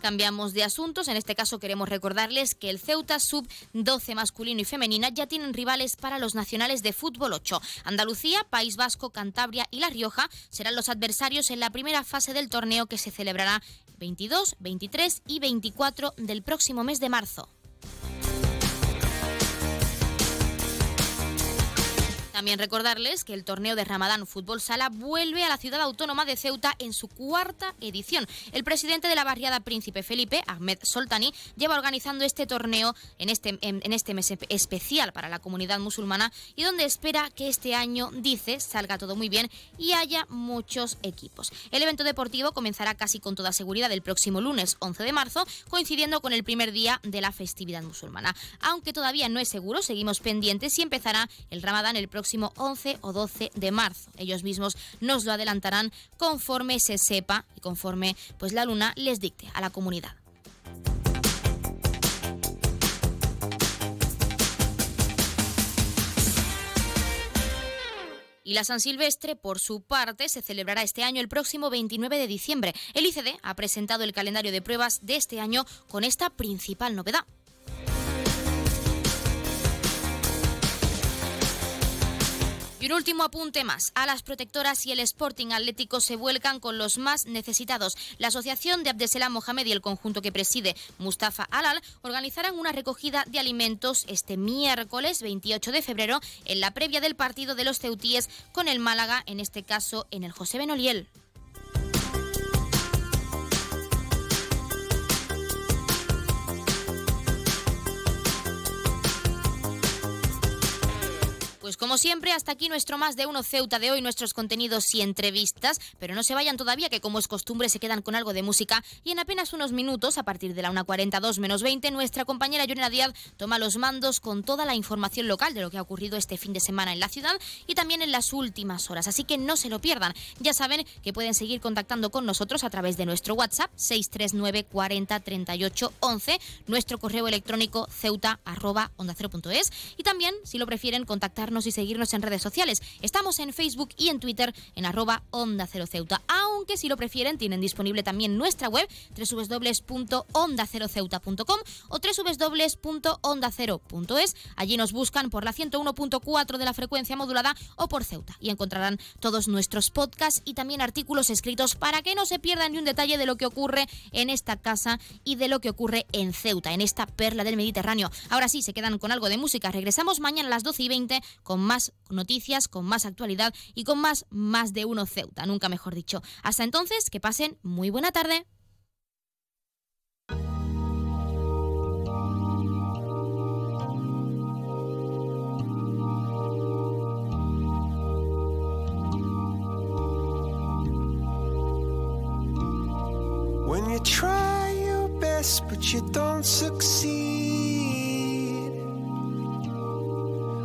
Cambiamos de asuntos. En este caso queremos recordarles que el Ceuta Sub-12 masculino y femenina ya tienen rivales para los nacionales de fútbol 8. Andalucía, País Vasco, Cantabria y La Rioja serán los adversarios en la primera fase del torneo que se celebrará 22, 23 y 24 del próximo mes de marzo. También recordarles que el torneo de Ramadán Fútbol Sala vuelve a la ciudad autónoma de Ceuta en su cuarta edición. El presidente de la barriada Príncipe Felipe, Ahmed Soltani, lleva organizando este torneo en este, en, este mes especial para la comunidad musulmana y donde espera que este año, dice, salga todo muy bien y haya muchos equipos. El evento deportivo comenzará casi con toda seguridad el próximo lunes 11 de marzo, coincidiendo con el primer día de la festividad musulmana. Aunque todavía no es seguro, seguimos pendientes y empezará el Ramadán el próximo 11 o 12 de marzo. Ellos mismos nos lo adelantarán conforme se sepa y conforme pues la luna les dicte a la comunidad. Y la San Silvestre, por su parte, se celebrará este año el próximo 29 de diciembre. El ICD ha presentado el calendario de pruebas de este año con esta principal novedad. Y un último apunte más. A las protectoras y el Sporting Atlético se vuelcan con los más necesitados. La Asociación de Abdeselam Mohamed y el conjunto que preside Mustafa Alal organizarán una recogida de alimentos este miércoles 28 de febrero en la previa del partido de los ceutíes con el Málaga, en este caso en el José Benoliel. Pues como siempre, hasta aquí nuestro más de uno Ceuta de hoy, nuestros contenidos y entrevistas, pero no se vayan todavía, que como es costumbre se quedan con algo de música. Y en apenas unos minutos, a partir de la 1.42 menos 20, nuestra compañera Llorena Díaz toma los mandos con toda la información local de lo que ha ocurrido este fin de semana en la ciudad y también en las últimas horas, así que no se lo pierdan. Ya saben que pueden seguir contactando con nosotros a través de nuestro WhatsApp 639 40 38 11, nuestro correo electrónico ceuta arroba onda y también, si lo prefieren, contactarnos y seguirnos en redes sociales. Estamos en Facebook y en Twitter en arroba Onda Cero Ceuta. Aunque si lo prefieren, tienen disponible también nuestra web www.ondaceroceuta.com o www.ondacero.es. Allí nos buscan por la 101.4 de la frecuencia modulada o por Ceuta y encontrarán todos nuestros podcasts y también artículos escritos para que no se pierdan ni un detalle de lo que ocurre en esta casa y de lo que ocurre en Ceuta, en esta perla del Mediterráneo. Ahora sí, se quedan con algo de música. Regresamos mañana a las 12 y 20 con más noticias, con más actualidad y con más más de uno Ceuta, nunca mejor dicho. Hasta entonces, que pasen muy buena tarde.
try your best, but you don't succeed.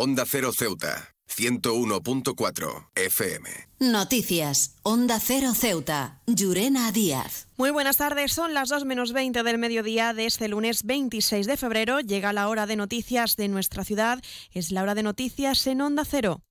Onda Cero Ceuta, 101.4 FM.
Noticias. Onda Cero Ceuta. Llurena Díaz.
Muy buenas tardes, son las 2 menos 20 del mediodía de este lunes 26 de febrero. Llega la hora de noticias de nuestra ciudad. Es la hora de noticias en Onda Cero.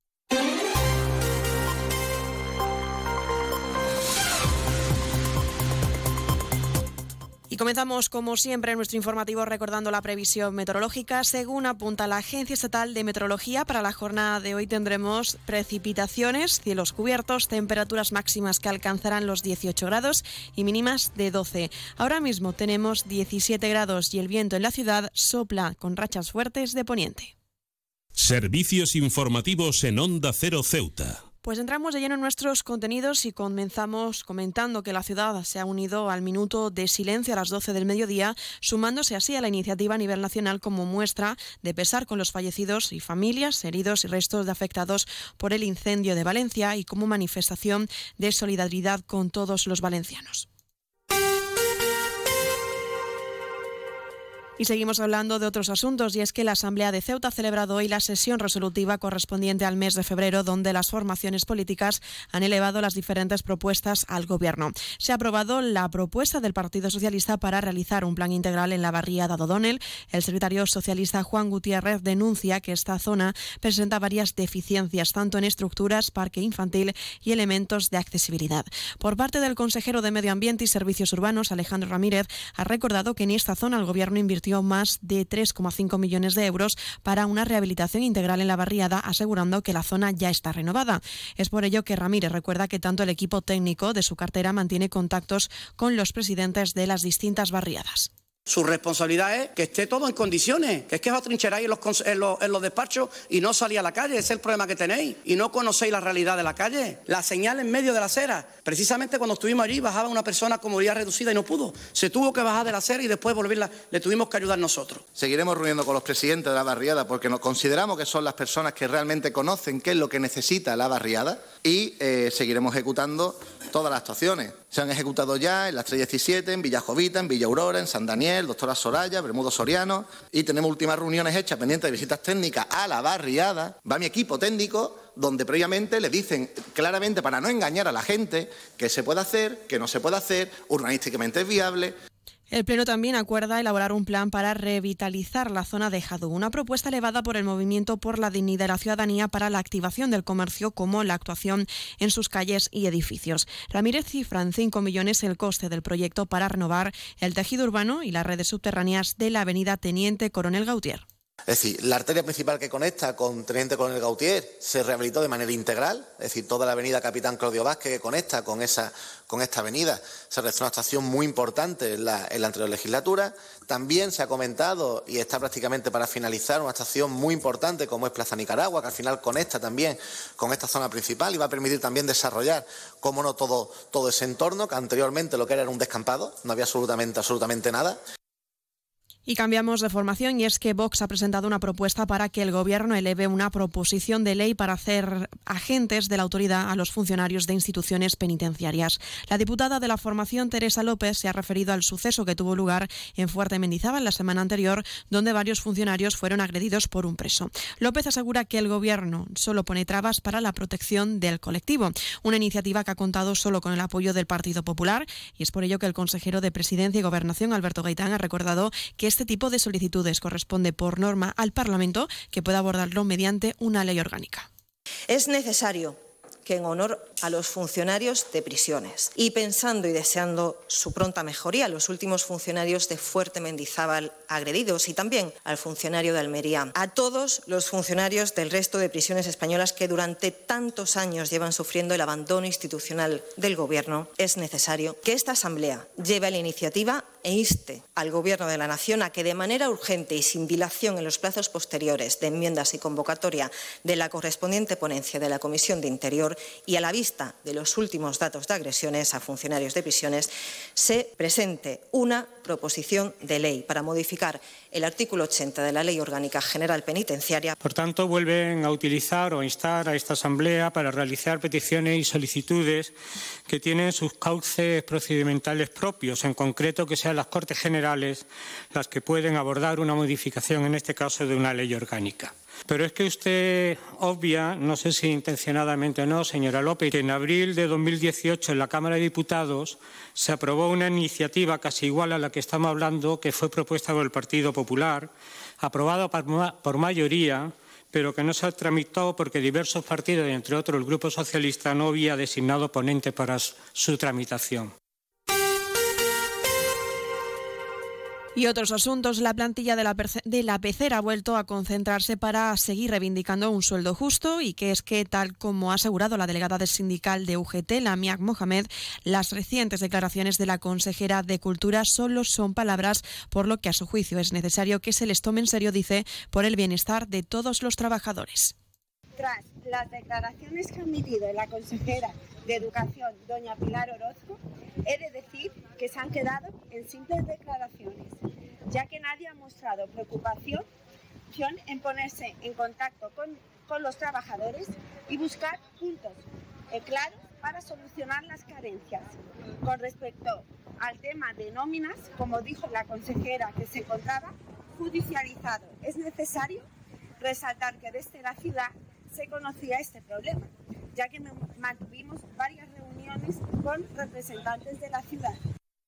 Comenzamos, como siempre, nuestro informativo recordando la previsión meteorológica. Según apunta la Agencia Estatal de Meteorología, para la jornada de hoy tendremos precipitaciones, cielos cubiertos, temperaturas máximas que alcanzarán los 18 grados y mínimas de 12. Ahora mismo tenemos 17 grados y el viento en la ciudad sopla con rachas fuertes de poniente.
Servicios informativos en Onda Cero Ceuta.
Pues entramos de lleno en nuestros contenidos y comenzamos comentando que la ciudad se ha unido al minuto de silencio a las 12 del mediodía, sumándose así a la iniciativa a nivel nacional como muestra de pesar con los fallecidos y familias, heridos y restos de afectados por el incendio de Valencia y como manifestación de solidaridad con todos los valencianos. Y seguimos hablando de otros asuntos y es que la Asamblea de Ceuta ha celebrado hoy la sesión resolutiva correspondiente al mes de febrero donde las formaciones políticas han elevado las diferentes propuestas al Gobierno. Se ha aprobado la propuesta del Partido Socialista para realizar un plan integral en la barriada de O'Donnell. El secretario socialista Juan Gutiérrez denuncia que esta zona presenta varias deficiencias tanto en estructuras, parque infantil y elementos de accesibilidad. Por parte del consejero de Medio Ambiente y Servicios Urbanos, Alejandro Ramírez, ha recordado que en esta zona el Gobierno invirtió más de 3,5 millones de euros para una rehabilitación integral en la barriada, asegurando que la zona ya está renovada. Es por ello que Ramírez recuerda que tanto el equipo técnico de su cartera mantiene contactos con los presidentes de las distintas barriadas.
Su responsabilidad es que esté todo en condiciones, que es que os atrincheráis en los, en los despachos y no salís a la calle, ese es el problema que tenéis, y no conocéis la realidad de la calle. La señal en medio de la acera, precisamente cuando estuvimos allí bajaba una persona con movilidad reducida y no pudo, se tuvo que bajar de la acera y después volverla, le tuvimos que ayudar nosotros.
Seguiremos reuniendo con los presidentes de la barriada porque nos consideramos que son las personas que realmente conocen qué es lo que necesita la barriada y eh, seguiremos ejecutando todas las actuaciones. Se han ejecutado ya en las 317, en Villa Jovita, en Villa Aurora, en San Daniel, Doctora Soraya, Bermudo Soriano y tenemos últimas reuniones hechas pendientes de visitas técnicas a la barriada. Va mi equipo técnico donde previamente le dicen claramente para no engañar a la gente que se puede hacer, que no se puede hacer, urbanísticamente es viable.
El Pleno también acuerda elaborar un plan para revitalizar la zona de Jadú, una propuesta elevada por el Movimiento por la Dignidad de la Ciudadanía para la activación del comercio como la actuación en sus calles y edificios. Ramírez cifra en 5 millones el coste del proyecto para renovar el tejido urbano y las redes subterráneas de la avenida Teniente Coronel Gautier.
Es decir, la arteria principal que conecta con Teniente Coronel Gautier se rehabilitó de manera integral, es decir, toda la avenida Capitán Claudio Vázquez que conecta con, esa, con esta avenida se realizó una actuación muy importante en la, en la anterior legislatura. También se ha comentado y está prácticamente para finalizar una estación muy importante como es Plaza Nicaragua, que al final conecta también con esta zona principal y va a permitir también desarrollar, como no, todo, todo ese entorno, que anteriormente lo que era era un descampado, no había absolutamente, absolutamente nada.
Y cambiamos de formación y es que Vox ha presentado una propuesta para que el Gobierno eleve una proposición de ley para hacer agentes de la autoridad a los funcionarios de instituciones penitenciarias. La diputada de la formación, Teresa López, se ha referido al suceso que tuvo lugar en Fuerte Mendizábal la semana anterior, donde varios funcionarios fueron agredidos por un preso. López asegura que el Gobierno solo pone trabas para la protección del colectivo, una iniciativa que ha contado solo con el apoyo del Partido Popular y es por ello que el consejero de Presidencia y Gobernación, Alberto Gaitán, ha recordado que este tipo de solicitudes corresponde por norma al Parlamento, que puede abordarlo mediante una ley orgánica.
Es necesario que en honor a los funcionarios de prisiones y pensando y deseando su pronta mejoría a los últimos funcionarios de Fuerte Mendizábal agredidos y también al funcionario de Almería, a todos los funcionarios del resto de prisiones españolas que durante tantos años llevan sufriendo el abandono institucional del Gobierno, es necesario que esta Asamblea lleve la iniciativa e inste al Gobierno de la Nación a que de manera urgente y sin dilación en los plazos posteriores de enmiendas y convocatoria de la correspondiente ponencia de la Comisión de Interior y a la vista de los últimos datos de agresiones a funcionarios de prisiones, se presente una proposición de ley para modificar el artículo 80 de la Ley Orgánica General Penitenciaria.
Por tanto, vuelven a utilizar o a instar a esta Asamblea para realizar peticiones y solicitudes que tienen sus cauces procedimentales propios, en concreto que sean las Cortes Generales las que pueden abordar una modificación, en este caso, de una ley orgánica. Pero es que usted obvia, no sé si intencionadamente o no, señora López, que en abril de 2018 en la Cámara de Diputados se aprobó una iniciativa casi igual a la que estamos hablando, que fue propuesta por el Partido Popular, aprobada por mayoría, pero que no se tramitó porque diversos partidos, entre otros el Grupo Socialista, no había designado ponente para su tramitación.
Y otros asuntos, la plantilla de la, de la pecera ha vuelto a concentrarse para seguir reivindicando un sueldo justo y que es que, tal como ha asegurado la delegada del sindical de UGT, la Miak Mohamed, las recientes declaraciones de la consejera de Cultura solo son palabras, por lo que a su juicio es necesario que se les tome en serio, dice, por el bienestar de todos los trabajadores.
Tras las declaraciones que ha emitido la consejera de Educación, doña Pilar Orozco, he de decir que se han quedado en simples declaraciones, ya que nadie ha mostrado preocupación en ponerse en contacto con, con los trabajadores y buscar puntos eh, claros para solucionar las carencias. Con respecto al tema de nóminas, como dijo la consejera que se encontraba judicializado, es necesario resaltar que desde la ciudad se conocía este problema, ya que mantuvimos varias reuniones con representantes de la ciudad.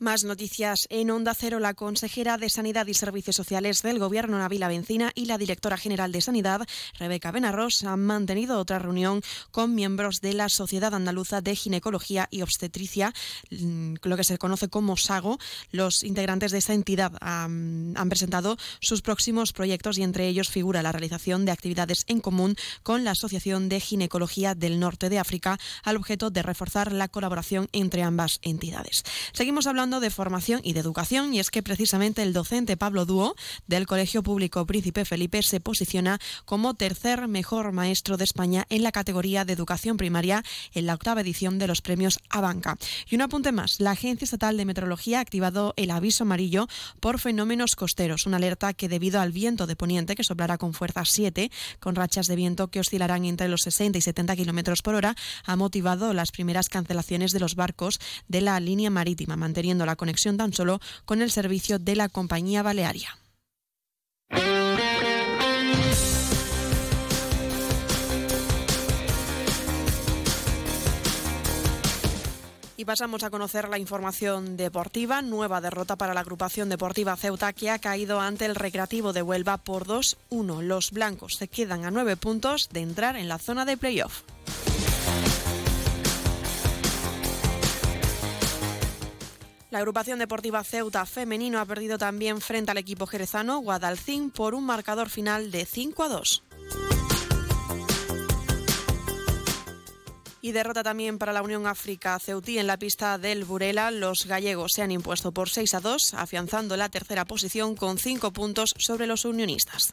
Más noticias en Onda Cero. La consejera de Sanidad y Servicios Sociales del Gobierno, Navila Bencina, y la directora general de Sanidad, Rebeca Benarros, han mantenido otra reunión con miembros de la Sociedad Andaluza de Ginecología y Obstetricia, mm, lo que se conoce como SAGO. Los integrantes de esta entidad han, han presentado sus próximos proyectos y entre ellos figura la realización de actividades en común con la Asociación de Ginecología del Norte de África al objeto de reforzar la colaboración entre ambas entidades. Seguimos hablando de formación y de educación y es que precisamente el docente Pablo Dúo del Colegio Público Príncipe Felipe se posiciona como tercer mejor maestro de España en la categoría de educación primaria en la octava edición de los premios Abanca. Y un apunte más, la Agencia Estatal de Meteorología ha activado el aviso amarillo por fenómenos costeros, una alerta que debido al viento de poniente que soplará con fuerza 7, con rachas de viento que oscilarán entre los 60 y 70 kilómetros por hora, ha motivado las primeras cancelaciones de los barcos de la línea marítima, manteniendo la conexión tan solo con el servicio de la compañía balearia. Y pasamos a conocer la información deportiva. Nueva derrota para la agrupación deportiva Ceuta que ha caído ante el Recreativo de Huelva por 2-1. Los blancos se quedan a nueve puntos de entrar en la zona de playoff. La agrupación deportiva Ceuta femenino ha perdido también frente al equipo jerezano Guadalcín por un marcador final de 5 a 2. Y derrota también para la Unión África Ceutí en la pista del Burela. Los gallegos se han impuesto por 6 a 2, afianzando la tercera posición con 5 puntos sobre los unionistas.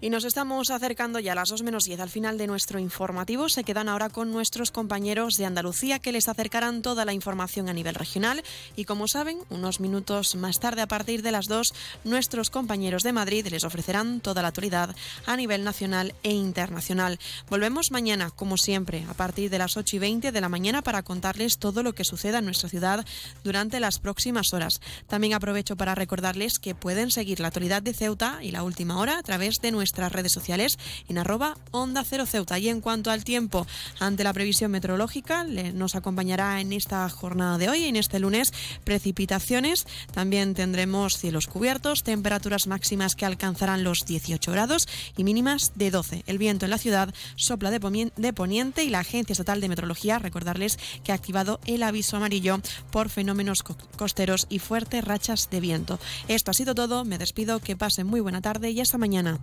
Y nos estamos acercando ya a las 2 menos 10 al final de nuestro informativo. Se quedan ahora con nuestros compañeros de Andalucía que les acercarán toda la información a nivel regional. Y como saben, unos minutos más tarde, a partir de las 2, nuestros compañeros de Madrid les ofrecerán toda la actualidad a nivel nacional e internacional. Volvemos mañana, como siempre, a partir de las 8 y 20 de la mañana para contarles todo lo que suceda en nuestra ciudad durante las próximas horas. También aprovecho para recordarles que pueden seguir la actualidad de Ceuta y la última hora a través de nuestra nuestras redes sociales en arroba onda cero ceuta. Y en cuanto al tiempo, ante la previsión meteorológica, nos acompañará en esta jornada de hoy, en este lunes, precipitaciones. También tendremos cielos cubiertos, temperaturas máximas que alcanzarán los 18 grados y mínimas de 12. El viento en la ciudad sopla de poniente y la Agencia Estatal de Meteorología, recordarles que ha activado el aviso amarillo por fenómenos costeros y fuertes rachas de viento. Esto ha sido todo, me despido, que pasen muy buena tarde y hasta mañana.